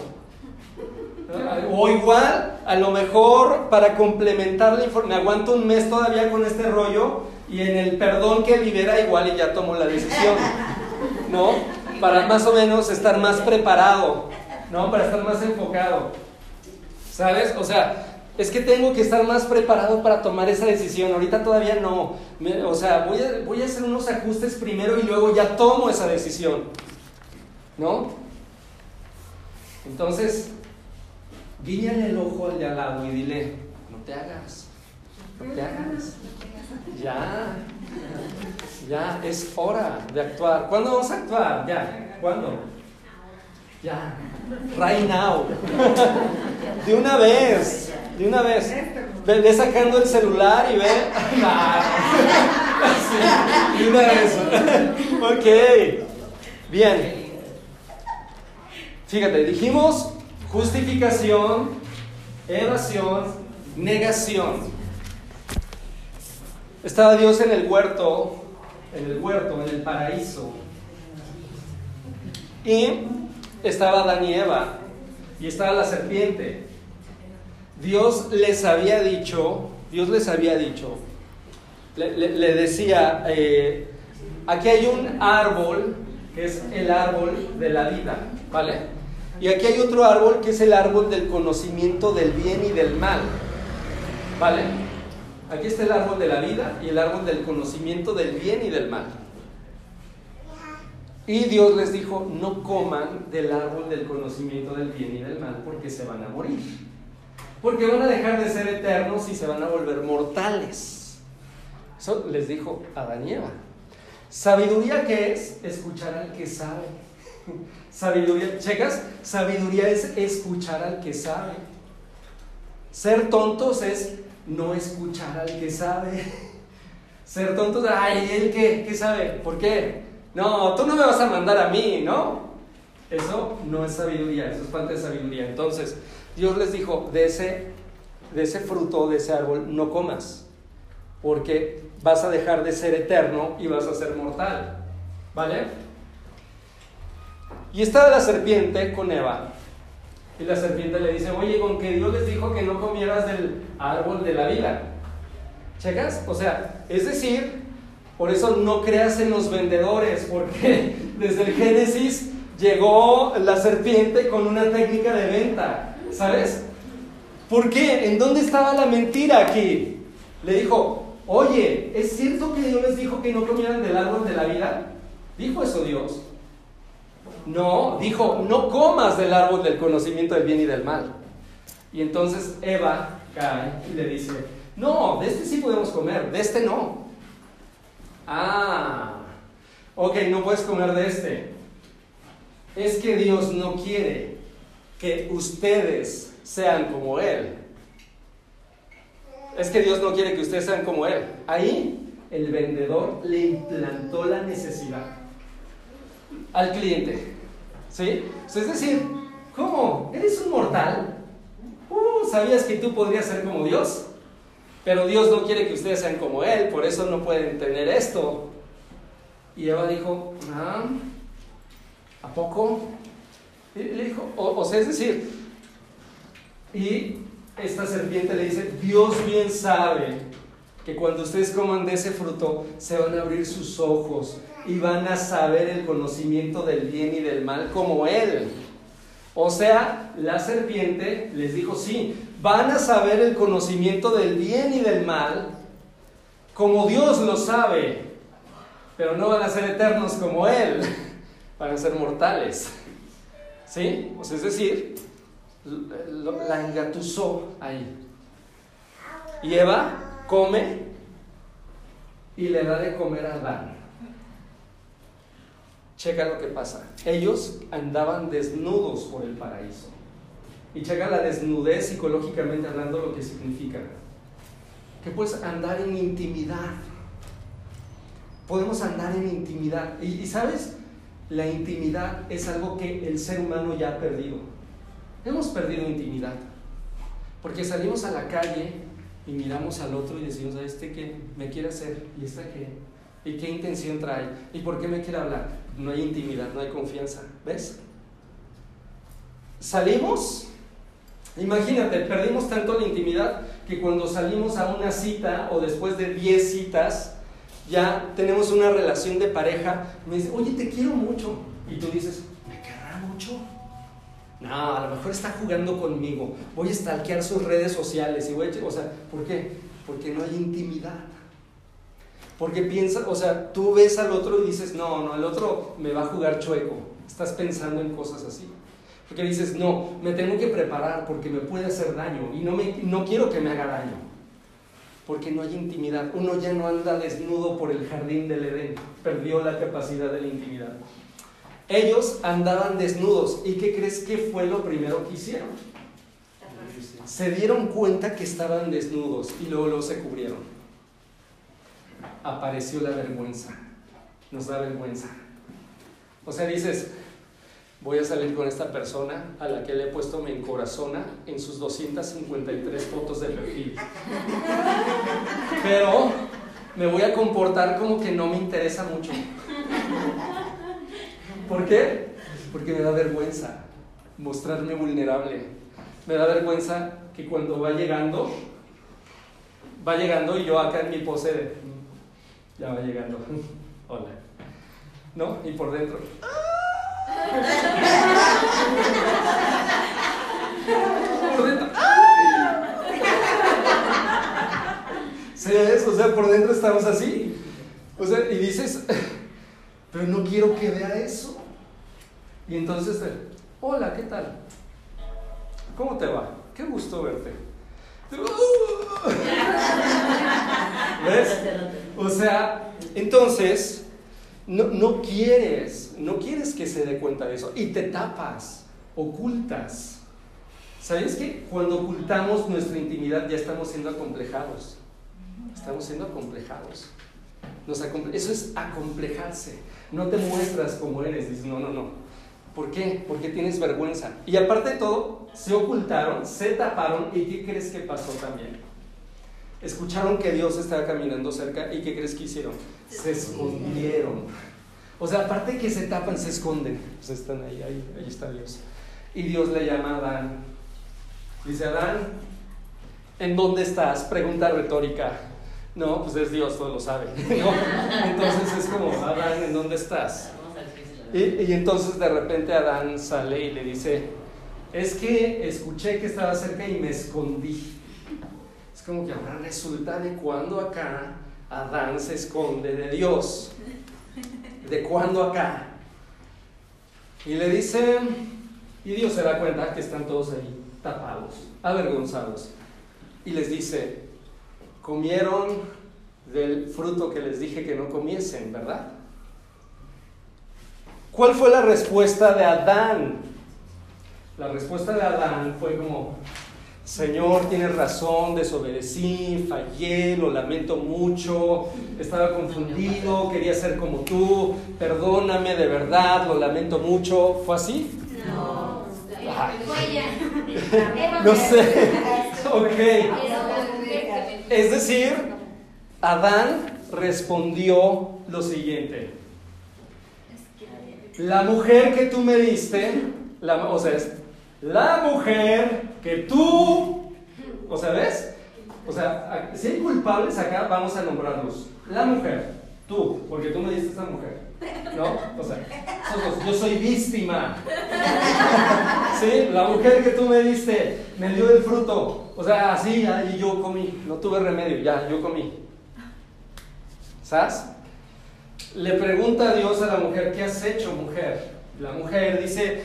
Speaker 2: O igual, a lo mejor para complementar la información, me aguanto un mes todavía con este rollo y en el perdón que libera igual y ya tomo la decisión. ¿No? Para más o menos estar más preparado, ¿no? Para estar más enfocado. ¿Sabes? O sea, es que tengo que estar más preparado para tomar esa decisión. Ahorita todavía no. o sea, voy a, hacer unos ajustes primero y luego ya tomo esa decisión. ¿No? Entonces, guíñale el ojo al de al lado y dile, no te hagas, no te hagas. Ya, ya, es hora de actuar. ¿Cuándo vamos a actuar? Ya, ¿cuándo? Ya, right now. De una vez. De una vez. Ve, sacando el celular y ve. [LAUGHS] de una vez. ok. Bien. Fíjate, dijimos justificación, evasión, negación. Estaba Dios en el huerto, en el huerto, en el paraíso. Y estaba Adán y Eva. Y estaba la serpiente. Dios les había dicho, Dios les había dicho, le, decía, eh, aquí hay un árbol que es el árbol de la vida, ¿vale? Y aquí hay otro árbol que es el árbol del conocimiento del bien y del mal, ¿vale? Aquí está el árbol de la vida y el árbol del conocimiento del bien y del mal. Y Dios les dijo, no coman del árbol del conocimiento del bien y del mal porque se van a morir. Porque van a dejar de ser eternos y se van a volver mortales. Eso les dijo Adán y. Sabiduría qué es escuchar al que sabe. [LAUGHS] Sabiduría, checas, sabiduría es escuchar al que sabe. Ser tontos es no escuchar al que sabe. [LAUGHS] Ser tontos, ay, ¿él qué? ¿Qué sabe? ¿Por qué? No, tú no me vas a mandar a mí, ¿no? Eso no es sabiduría, eso es falta de sabiduría. Entonces, Dios les dijo, de ese, de ese fruto, de ese árbol, no comas. porque vas a dejar de ser eterno y vas a ser mortal. ¿Vale? Y estaba la serpiente con Eva. Y la serpiente le dice, oye, con que Dios les dijo que no comieras del árbol de la vida. ¿Checas? O sea, es decir, por eso no creas en los vendedores, porque [LAUGHS] desde el Génesis llegó la serpiente con una técnica de venta, ¿sabes? ¿Por qué? ¿En dónde estaba la mentira aquí? Le dijo, oye, ¿es cierto que Dios les dijo que no comieran del árbol de la vida? ¿Dijo eso Dios? No, dijo, no comas del árbol del conocimiento del bien y del mal. Y entonces Eva cae y le dice, no, de este sí podemos comer, de este no. Ah, ok, no puedes comer de este. Es que Dios no quiere que ustedes sean como Él. Es que Dios no quiere que ustedes sean como Él. Ahí el vendedor le implantó la necesidad al cliente. ¿Sí? Es decir, ¿cómo? ¿Eres un mortal? Uh, ¿Sabías que tú podrías ser como Dios? Pero Dios no quiere que ustedes sean como Él, por eso no pueden tener esto. Y Eva dijo, ah, ¿a poco? Y le dijo, o, o sea, es decir, y esta serpiente le dice, Dios bien sabe que cuando ustedes coman de ese fruto se van a abrir sus ojos y van a saber el conocimiento del bien y del mal como Él. O sea, la serpiente les dijo, sí, van a saber el conocimiento del bien y del mal como Dios lo sabe, pero no van a ser eternos como Él, [LAUGHS] van a ser mortales. ¿Sí? Es decir, la engatusó ahí. Y Eva come y le da de comer a Adán. Checa lo que pasa. Ellos andaban desnudos por el paraíso. Y checa la desnudez psicológicamente hablando lo que significa. Que puedes andar en intimidad. Podemos andar en intimidad. Y, sabes, la intimidad es algo que el ser humano ya ha perdido. Hemos perdido intimidad. Porque salimos a la calle y miramos al otro y decimos, ¿a este qué me quiere hacer? ¿Y esta qué? ¿Y qué intención trae? ¿Y por qué me quiere hablar? No hay intimidad, no hay confianza. ¿Ves? Salimos, imagínate, perdimos tanto la intimidad que cuando salimos a una cita o después de 10 citas, ya tenemos una relación de pareja, me dice, oye, te quiero mucho. Y tú dices, ¿me querrá mucho? No, a lo mejor está jugando conmigo. Voy a stalkear sus redes sociales y voy a... O sea, ¿por qué? Porque no hay intimidad. Porque piensa, o sea, tú ves al otro y dices, no, no, el otro me va a jugar chueco. Estás pensando en cosas así. Porque dices, no, me tengo que preparar porque me puede hacer daño y no, me, no quiero que me haga daño. Porque no hay intimidad. Uno ya no anda desnudo por el jardín del Edén. Perdió la capacidad de la intimidad. Ellos andaban desnudos. ¿Y qué crees que fue lo primero que hicieron? Se dieron cuenta que estaban desnudos y luego, luego se cubrieron. Apareció la vergüenza. Nos da vergüenza. O sea, dices, voy a salir con esta persona a la que le he puesto me encorazona en sus 253 fotos de perfil. Pero me voy a comportar como que no me interesa mucho. ¿Por qué? Porque me da vergüenza mostrarme vulnerable. Me da vergüenza que cuando va llegando, va llegando y yo acá en mi pose de, ya va llegando, [LAUGHS] hola, ¿no? Y por dentro, por dentro, ¿Sabes? O sea, por dentro estamos así. O sea, y dices, pero no quiero que vea eso. Y entonces, hola, ¿qué tal? ¿Cómo te va? Qué gusto verte. [LAUGHS] ¿Ves? O sea, entonces, no, no quieres, no quieres que se dé cuenta de eso. Y te tapas, ocultas. ¿Sabes que cuando ocultamos nuestra intimidad ya estamos siendo acomplejados? Estamos siendo acomplejados. Eso es acomplejarse. No te muestras como eres. Dices, no, no, no. ¿Por qué? Porque tienes vergüenza. Y aparte de todo, se ocultaron, se taparon. ¿Y qué crees que pasó también? Escucharon que Dios estaba caminando cerca y ¿qué crees que hicieron? Se escondieron. O sea, aparte de que se tapan, se esconden. Pues están ahí, ahí, ahí está Dios. Y Dios le llama a Adán. Dice, Adán, ¿en dónde estás? Pregunta retórica. No, pues es Dios, todo lo sabe. [LAUGHS] Entonces es como, Adán, ¿en dónde estás? Y entonces de repente Adán sale y le dice, es que escuché que estaba cerca y me escondí. Como que ahora resulta de cuando acá Adán se esconde de Dios. ¿De cuándo acá? Y le dice, y Dios se da cuenta que están todos ahí tapados, avergonzados. Y les dice, comieron del fruto que les dije que no comiesen, ¿verdad? ¿Cuál fue la respuesta de Adán? La respuesta de Adán fue como, Señor, tienes razón, desobedecí, fallé, lo lamento mucho, estaba confundido, quería ser como tú, perdóname de verdad, lo lamento mucho. ¿Fue así?
Speaker 3: No.
Speaker 2: No sé. Ok. Es decir, Adán respondió lo siguiente. La mujer que tú me diste, la, o sea, es la mujer que tú, o sea, ¿ves? O sea, si hay culpables acá, vamos a nombrarlos. La mujer, tú, porque tú me diste esa mujer, ¿no? O sea, nosotros, yo soy víctima. Sí, la mujer que tú me diste me dio el fruto. O sea, así, ahí yo comí. No tuve remedio, ya, yo comí. ¿Sabes? Le pregunta a Dios a la mujer, ¿qué has hecho, mujer? La mujer dice,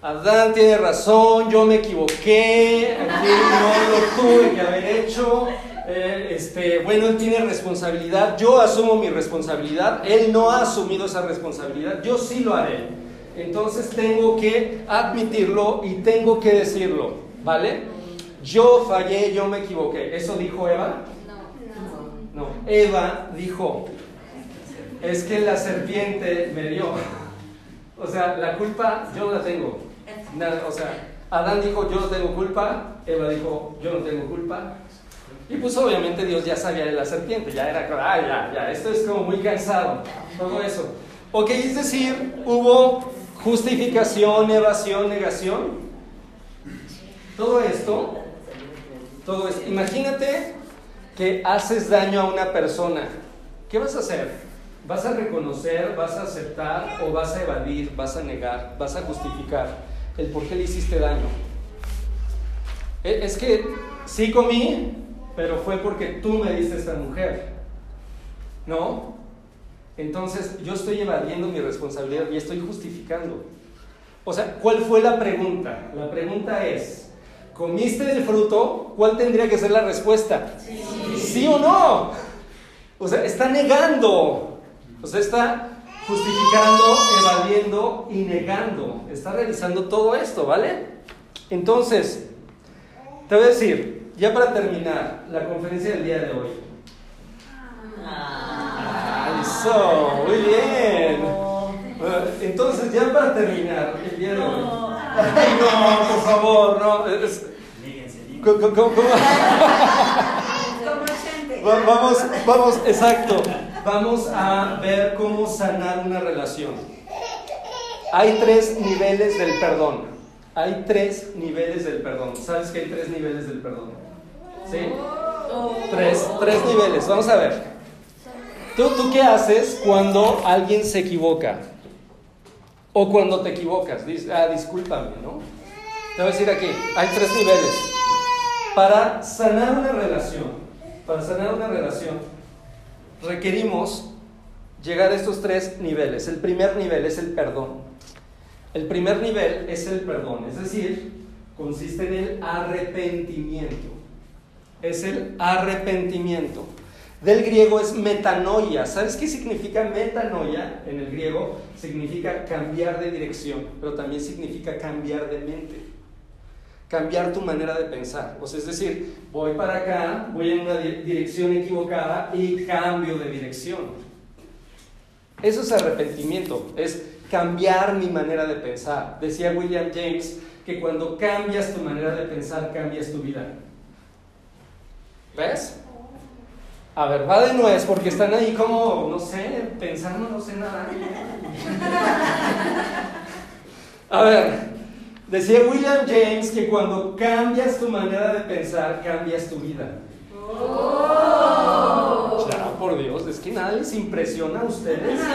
Speaker 2: Adán tiene razón, yo me equivoqué, aquí no lo tuve que haber hecho. eh, este, bueno, él tiene responsabilidad, yo asumo mi responsabilidad, él no ha asumido esa responsabilidad, yo sí lo haré. Entonces tengo que admitirlo y tengo que decirlo, ¿vale? Yo fallé, yo me equivoqué. ¿Eso dijo Eva? No. Eva dijo, es que la serpiente me dio. [LAUGHS] O sea, la culpa yo no la tengo. O sea, Adán dijo, yo no tengo culpa. Eva dijo, yo no tengo culpa. Y pues obviamente Dios ya sabía de la serpiente, ya era, ah, ya, ya, esto es como muy cansado, todo eso. Ok, es decir, hubo justificación, evasión, negación. Todo esto, todo esto. Imagínate que haces daño a una persona. ¿Qué vas a hacer? ¿Vas a reconocer, vas a aceptar o vas a evadir, vas a negar, vas a justificar el por qué le hiciste daño? E- Es que sí comí, pero fue porque tú me diste esta mujer. ¿No? Entonces yo estoy evadiendo mi responsabilidad y estoy justificando. O sea, ¿cuál fue la pregunta? La pregunta es, ¿comiste del fruto? ¿Cuál tendría que ser la respuesta? Sí, o no? O sea, está negando. O sea, está justificando, evadiendo y negando. Está realizando todo esto, ¿vale? Entonces, te voy a decir, ya para terminar la conferencia del día de hoy. Ah, Eso, muy bien. Bueno, Entonces, ya para terminar el día de hoy. Ay, no, por favor, no. es- ¿Cómo- cómo- Vamos, vamos, exacto. Vamos a ver cómo sanar una relación. Hay tres niveles del perdón. Hay tres niveles del perdón. ¿Sabes que hay tres niveles del perdón? ¿Sí? Tres, tres niveles. Vamos a ver. ¿Tú, ¿Tú qué haces cuando alguien se equivoca? O cuando te equivocas. Dices, ah, discúlpame, ¿no? Te voy a decir aquí, hay tres niveles. Para sanar una relación, para sanar una relación, requerimos llegar a estos tres niveles. El primer nivel es el perdón. El primer nivel es el perdón, es decir, consiste en el arrepentimiento. Es el arrepentimiento. Del griego es metanoia. ¿Sabes qué significa metanoia? En el griego significa cambiar de dirección, pero también significa cambiar de mente cambiar tu manera de pensar. O sea, es decir, voy para acá, voy en una di- dirección equivocada y cambio de dirección. Eso es arrepentimiento, es cambiar mi manera de pensar. Decía William James que cuando cambias tu manera de pensar, cambias tu vida. ¿Ves? A ver, va de nuez porque están ahí como, no sé, pensando, no sé nada. [LAUGHS] A ver, decía William James que cuando cambias tu manera de pensar, cambias tu vida. Claro, por Dios, es que nada les impresiona a ustedes. [LAUGHS]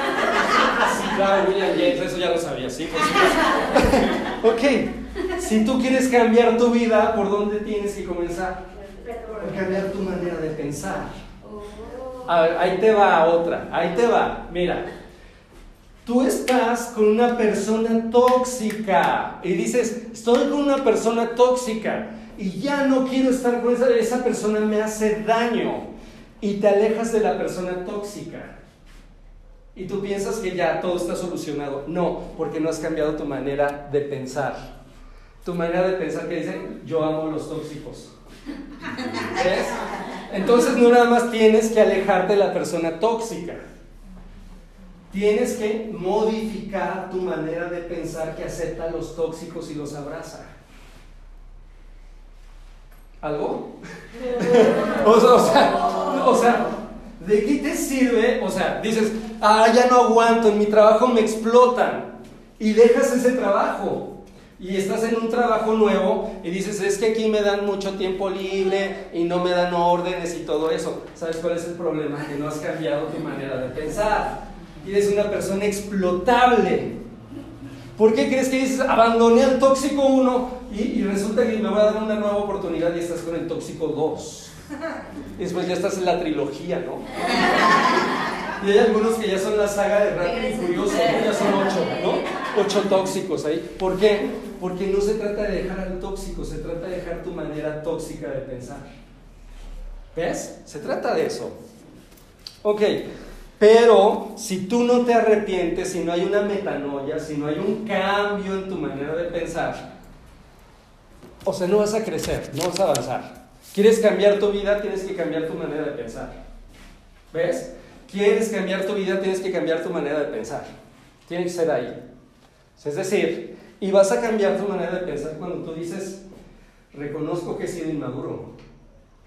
Speaker 2: Sí, claro, William James, eso ya lo sabía, sí, por supuesto. [LAUGHS] ok, si tú quieres cambiar tu vida, ¿por dónde tienes que comenzar? Por cambiar tu manera de pensar. A ver, ahí te va otra, ahí te va. Mira, tú estás con una persona tóxica y dices, estoy con una persona tóxica y ya no quiero estar con esa, esa persona me hace daño y te alejas de la persona tóxica. Y tú piensas que ya todo está solucionado. No, porque no has cambiado tu manera de pensar. Tu manera de pensar que dicen, yo amo los tóxicos. Entonces no nada más tienes que alejarte de la persona tóxica. Tienes que modificar tu manera de pensar que acepta a los tóxicos y los abraza. ¿Algo? [LAUGHS] o, sea, o, sea, ¿de qué te sirve? O sea, dices, ah, ya no aguanto, en mi trabajo me explotan. Y dejas ese trabajo y estás en un trabajo nuevo y dices, es que aquí me dan mucho tiempo libre y no me dan órdenes y todo eso. ¿Sabes cuál es el problema? Que no has cambiado tu manera de pensar. Eres una persona explotable. ¿Por qué crees que dices, abandoné al tóxico 1 y, y, resulta que me voy a dar una nueva oportunidad y estás con el tóxico 2? Después ya estás en la trilogía, ¿no? Y hay algunos que ya son la saga de Rápido y Curioso, ¿no? ya son ocho, ¿no? Ocho tóxicos ahí. ¿Por qué? Porque no se trata de dejar al tóxico, se trata de dejar tu manera tóxica de pensar. ¿Ves? Se trata de eso. Ok, pero si tú no te arrepientes, si no hay una metanoia, si no hay un cambio en tu manera de pensar, o sea, no vas a crecer, no vas a avanzar. ¿Quieres cambiar tu vida? Tienes que cambiar tu manera de pensar. ¿Ves? ¿Quieres cambiar tu vida? Tienes que cambiar tu manera de pensar. Tiene que ser ahí. Es decir, y vas a cambiar tu manera de pensar cuando tú dices, reconozco que he sido inmaduro,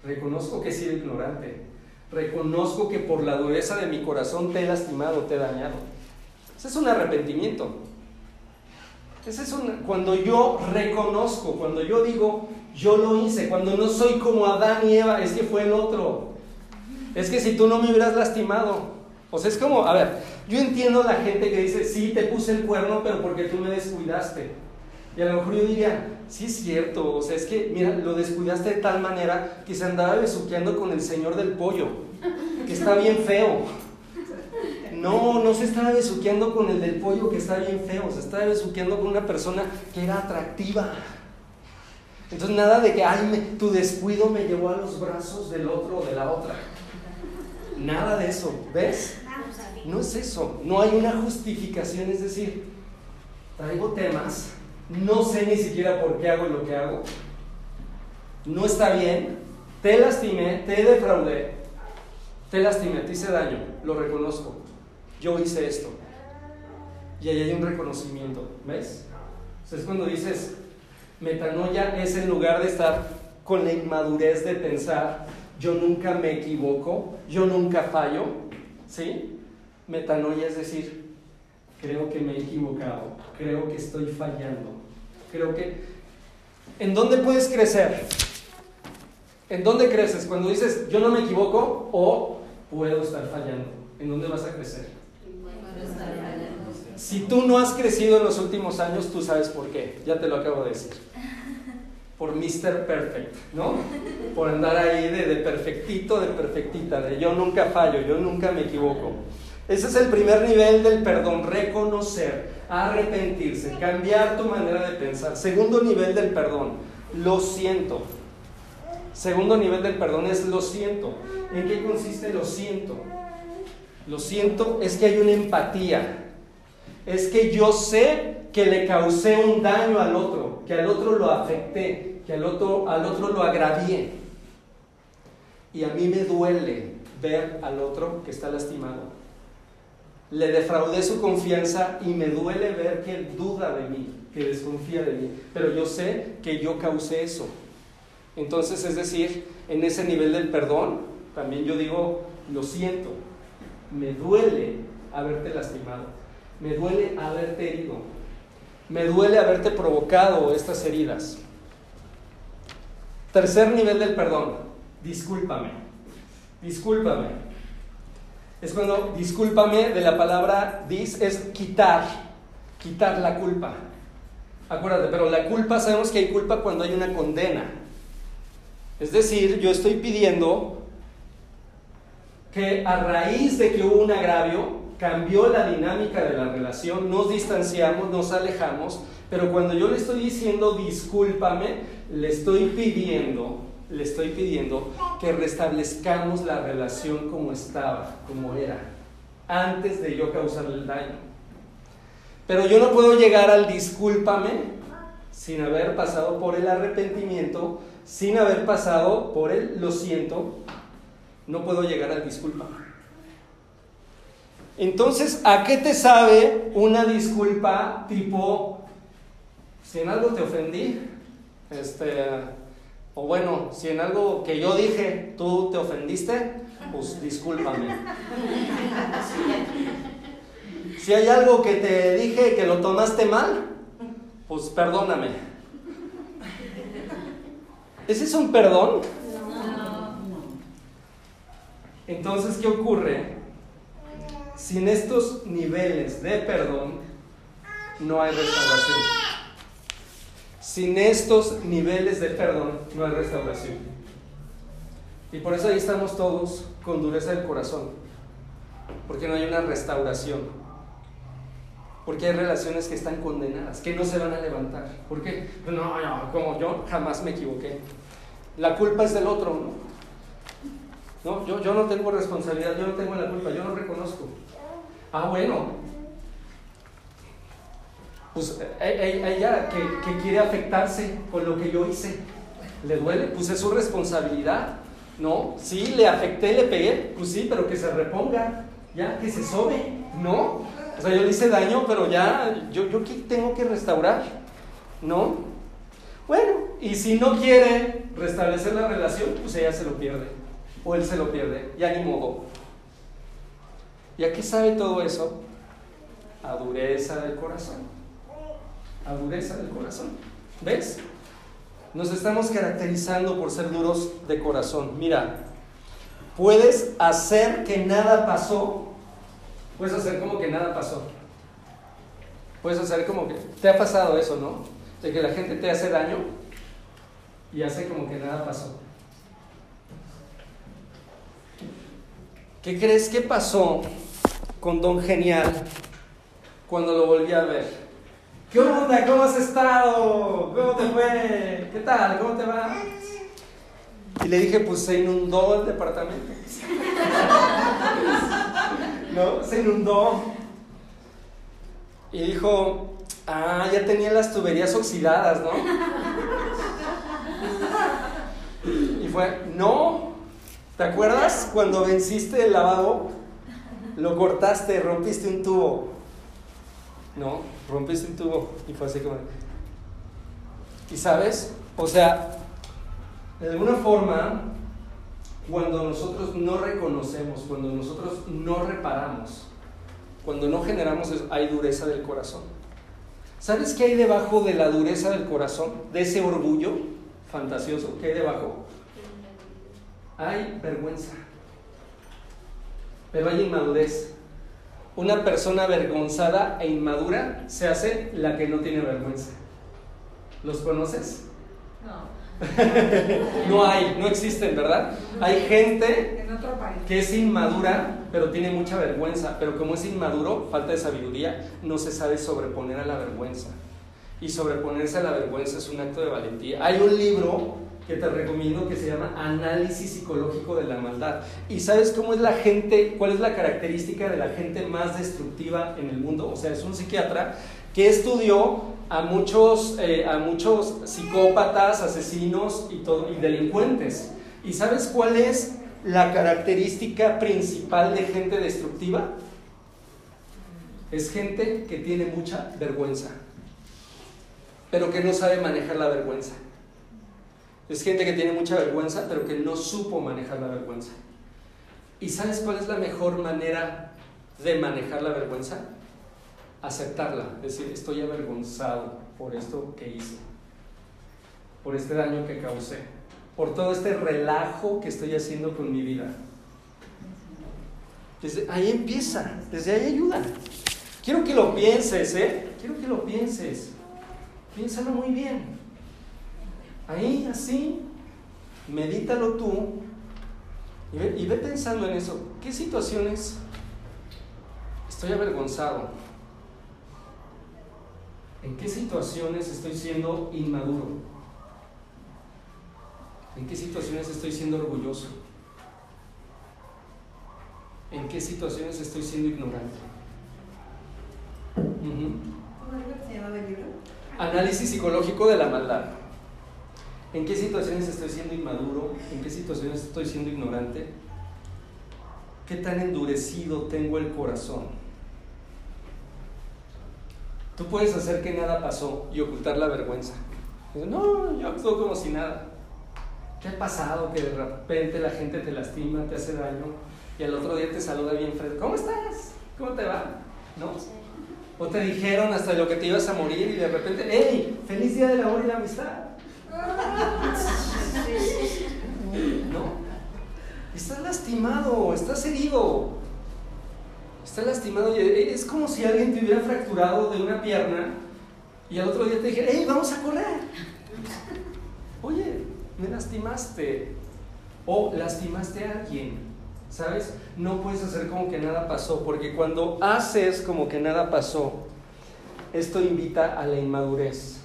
Speaker 2: reconozco que he sido ignorante, reconozco que por la dureza de mi corazón te he lastimado, te he dañado. Ese es un arrepentimiento. Ese es un, cuando yo reconozco, cuando yo digo, yo lo hice, cuando no soy como Adán y Eva, es que fue el otro. Es que si tú no me hubieras lastimado, o sea, es como, a ver, yo entiendo la gente que dice, sí, te puse el cuerno, pero porque tú me descuidaste. Y a lo mejor yo diría, sí es cierto, o sea, es que, mira, lo descuidaste de tal manera que se andaba besuqueando con el señor del pollo, que está bien feo. No, no se estaba besuqueando con el del pollo que está bien feo, se estaba besuqueando con una persona que era atractiva. Entonces nada de que, ay, me, tu descuido me llevó a los brazos del otro o de la otra. Nada de eso, ¿ves? No es eso, no hay una justificación, es decir, traigo temas, no sé ni siquiera por qué hago lo que hago, no está bien, te lastimé, te defraudé, te lastimé, te hice daño, lo reconozco, yo hice esto. Y ahí hay un reconocimiento, ¿ves? es cuando dices, metanoia es en lugar de estar con la inmadurez de pensar, yo nunca me equivoco, yo nunca fallo, ¿sí? Metanoia es decir, creo que me he equivocado, creo que estoy fallando, creo que... ¿En dónde puedes crecer? ¿En dónde creces? Cuando dices, yo no me equivoco o puedo estar fallando. ¿En dónde vas a crecer? Si tú no has crecido en los últimos años, tú sabes por qué. Ya te lo acabo de decir por Mr. Perfect, ¿no? Por andar ahí de, de, perfectito, de perfectita, de yo nunca fallo, yo nunca me equivoco. Ese es el primer nivel del perdón, reconocer, arrepentirse, cambiar tu manera de pensar. Segundo nivel del perdón, lo siento. Segundo nivel del perdón es lo siento. ¿En qué consiste lo siento? Lo siento es que hay una empatía. Es que yo sé que le causé un daño al otro, que al otro lo afecté, que al otro, al otro lo agravié. Y a mí me duele ver al otro que está lastimado. Le defraudé su confianza y me duele ver que duda de mí, que desconfía de mí. Pero yo sé que yo causé eso. Entonces, es decir, en ese nivel del perdón, también yo digo, lo siento, me duele haberte lastimado, me duele haberte herido, me duele haberte provocado estas heridas. Tercer nivel del perdón, discúlpame, discúlpame. Es cuando discúlpame de la palabra dis es quitar, quitar la culpa. Acuérdate, pero la culpa sabemos que hay culpa cuando hay una condena. Es decir, yo estoy pidiendo que a raíz de que hubo un agravio, cambió la dinámica de la relación, nos distanciamos, nos alejamos, pero cuando yo le estoy diciendo discúlpame, le estoy pidiendo, le estoy pidiendo que restablezcamos la relación como estaba, como era, antes de yo causarle el daño. Pero yo no puedo llegar al discúlpame sin haber pasado por el arrepentimiento, sin haber pasado por el lo siento, no puedo llegar al discúlpame. Entonces, ¿a qué te sabe una disculpa tipo, si en algo te ofendí, este, o bueno, si en algo que yo dije tú te ofendiste, pues discúlpame. Si hay algo que te dije que lo tomaste mal, pues perdóname. ¿Ese es un perdón? Entonces, ¿qué ocurre? Sin estos niveles de perdón, no hay restauración. Sin estos niveles de perdón, no hay restauración. Y por eso ahí estamos todos con dureza del corazón. Porque no hay una restauración. Porque hay relaciones que están condenadas, que no se van a levantar. ¿Por qué? No, no, como yo jamás me equivoqué. La culpa es del otro, ¿no? No, yo, yo no tengo responsabilidad, yo no tengo la culpa, yo no reconozco. Ah, bueno. Pues eh, eh, ella que, que quiere afectarse con lo que yo hice, ¿le duele? Pues es su responsabilidad. ¿no? Sí, le afecté, le pegué, pues sí, pero que se reponga, ya, que se sobe, ¿no? O sea, yo le hice daño, pero ya, yo, yo tengo que restaurar, ¿no? Bueno, y si no quiere restablecer la relación, pues ella se lo pierde, o él se lo pierde, ya ni modo. ¿Y a qué sabe todo eso? A dureza del corazón. A dureza del corazón. ¿Ves? Nos estamos caracterizando por ser duros de corazón. Mira, puedes hacer que nada pasó. Puedes hacer como que nada pasó. Puedes hacer como que... Te ha pasado eso, ¿no? De que la gente te hace daño y hace como que nada pasó. ¿Qué crees que pasó con Don Genial cuando lo volví a ver? ¿Qué onda? ¿Cómo has estado? ¿Cómo te fue? ¿Qué tal? ¿Cómo te va? Y le dije, pues se inundó el departamento. ¿No? Se inundó. Y dijo, ah, ya tenía las tuberías oxidadas, ¿no? Y fue, no, ¿te acuerdas cuando venciste el lavabo? Lo cortaste, rompiste un tubo. ¿No? Rompiste un tubo y fue así como... ¿Y sabes? O sea, de alguna forma, cuando nosotros no reconocemos, cuando nosotros no reparamos, cuando no generamos, hay dureza del corazón. ¿Sabes qué hay debajo de la dureza del corazón? De ese orgullo fantasioso. ¿Qué hay debajo? Hay vergüenza. Pero hay inmadurez. Una persona avergonzada e inmadura se hace la que no tiene vergüenza. ¿Los conoces?
Speaker 4: No. [LAUGHS]
Speaker 2: no hay, no existen, ¿verdad? Hay gente que es inmadura, pero tiene mucha vergüenza. Pero como es inmaduro, falta de sabiduría, no se sabe sobreponer a la vergüenza. Y sobreponerse a la vergüenza es un acto de valentía. Hay un libro que te recomiendo que se llama Análisis Psicológico de la Maldad. ¿Y sabes cómo es la gente, cuál es la característica de la gente más destructiva en el mundo? O sea, es un psiquiatra que estudió a muchos, eh, a muchos psicópatas, asesinos y, todo, y delincuentes. ¿Y sabes cuál es la característica principal de gente destructiva? Es gente que tiene mucha vergüenza, pero que no sabe manejar la vergüenza. Es gente que tiene mucha vergüenza, pero que no supo manejar la vergüenza. ¿Y sabes cuál es la mejor manera de manejar la vergüenza? Aceptarla, es decir, estoy avergonzado por esto que hice, por este daño que causé, por todo este relajo que estoy haciendo con mi vida. Desde ahí empieza, desde ahí ayuda. Quiero que lo pienses, ¿eh? Quiero que lo pienses. Piénsalo muy bien. Ahí, así, medítalo tú y ve, y ve pensando en eso. ¿Qué situaciones estoy avergonzado? ¿En qué situaciones estoy siendo inmaduro? ¿En qué situaciones estoy siendo orgulloso? ¿En qué situaciones estoy siendo ignorante? Ujú.
Speaker 4: ¿Cómo dijo que se llamaba el libro?
Speaker 2: Análisis psicológico de la maldad. ¿En qué situaciones estoy siendo inmaduro? ¿En qué situaciones estoy siendo ignorante? ¿Qué tan endurecido tengo el corazón? Tú puedes hacer que nada pasó y ocultar la vergüenza. No, yo actúo como si nada. ¿Qué ha pasado? Que de repente la gente te lastima, te hace daño y al otro día te saluda bien fresco. ¿Cómo estás? ¿Cómo te va? ¿No? O te dijeron hasta lo que te ibas a morir y de repente, ¡hey! ¡Feliz día del amor y la amistad! ¿No? Estás lastimado, estás herido. Estás lastimado y es como si alguien te hubiera fracturado de una pierna y al otro día te dijera, ¡hey! ¡Vamos a correr! Oye, me lastimaste. O lastimaste a alguien. ¿Sabes? No puedes hacer como que nada pasó, porque cuando haces como que nada pasó, esto invita a la inmadurez.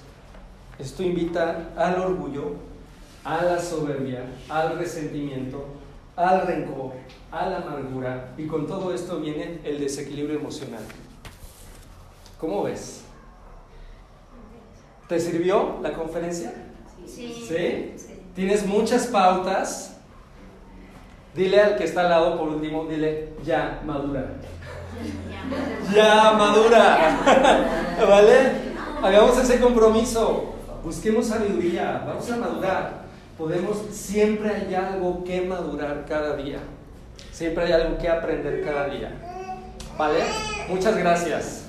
Speaker 2: Esto invita al orgullo, a la soberbia, al resentimiento, al rencor, a la amargura. Y con todo esto viene el desequilibrio emocional. ¿Cómo ves? ¿Te sirvió la conferencia?
Speaker 3: Sí.
Speaker 2: ¿Sí? ¿Tienes muchas pautas? Dile al que está al lado, por último, dile, ya, madura. Ya, madura. [LAUGHS] ¿Vale? Hagamos ese compromiso. Busquemos sabiduría. Vamos a madurar. Podemos, siempre hay algo que madurar cada día. Siempre hay algo que aprender cada día. ¿Vale? Muchas gracias.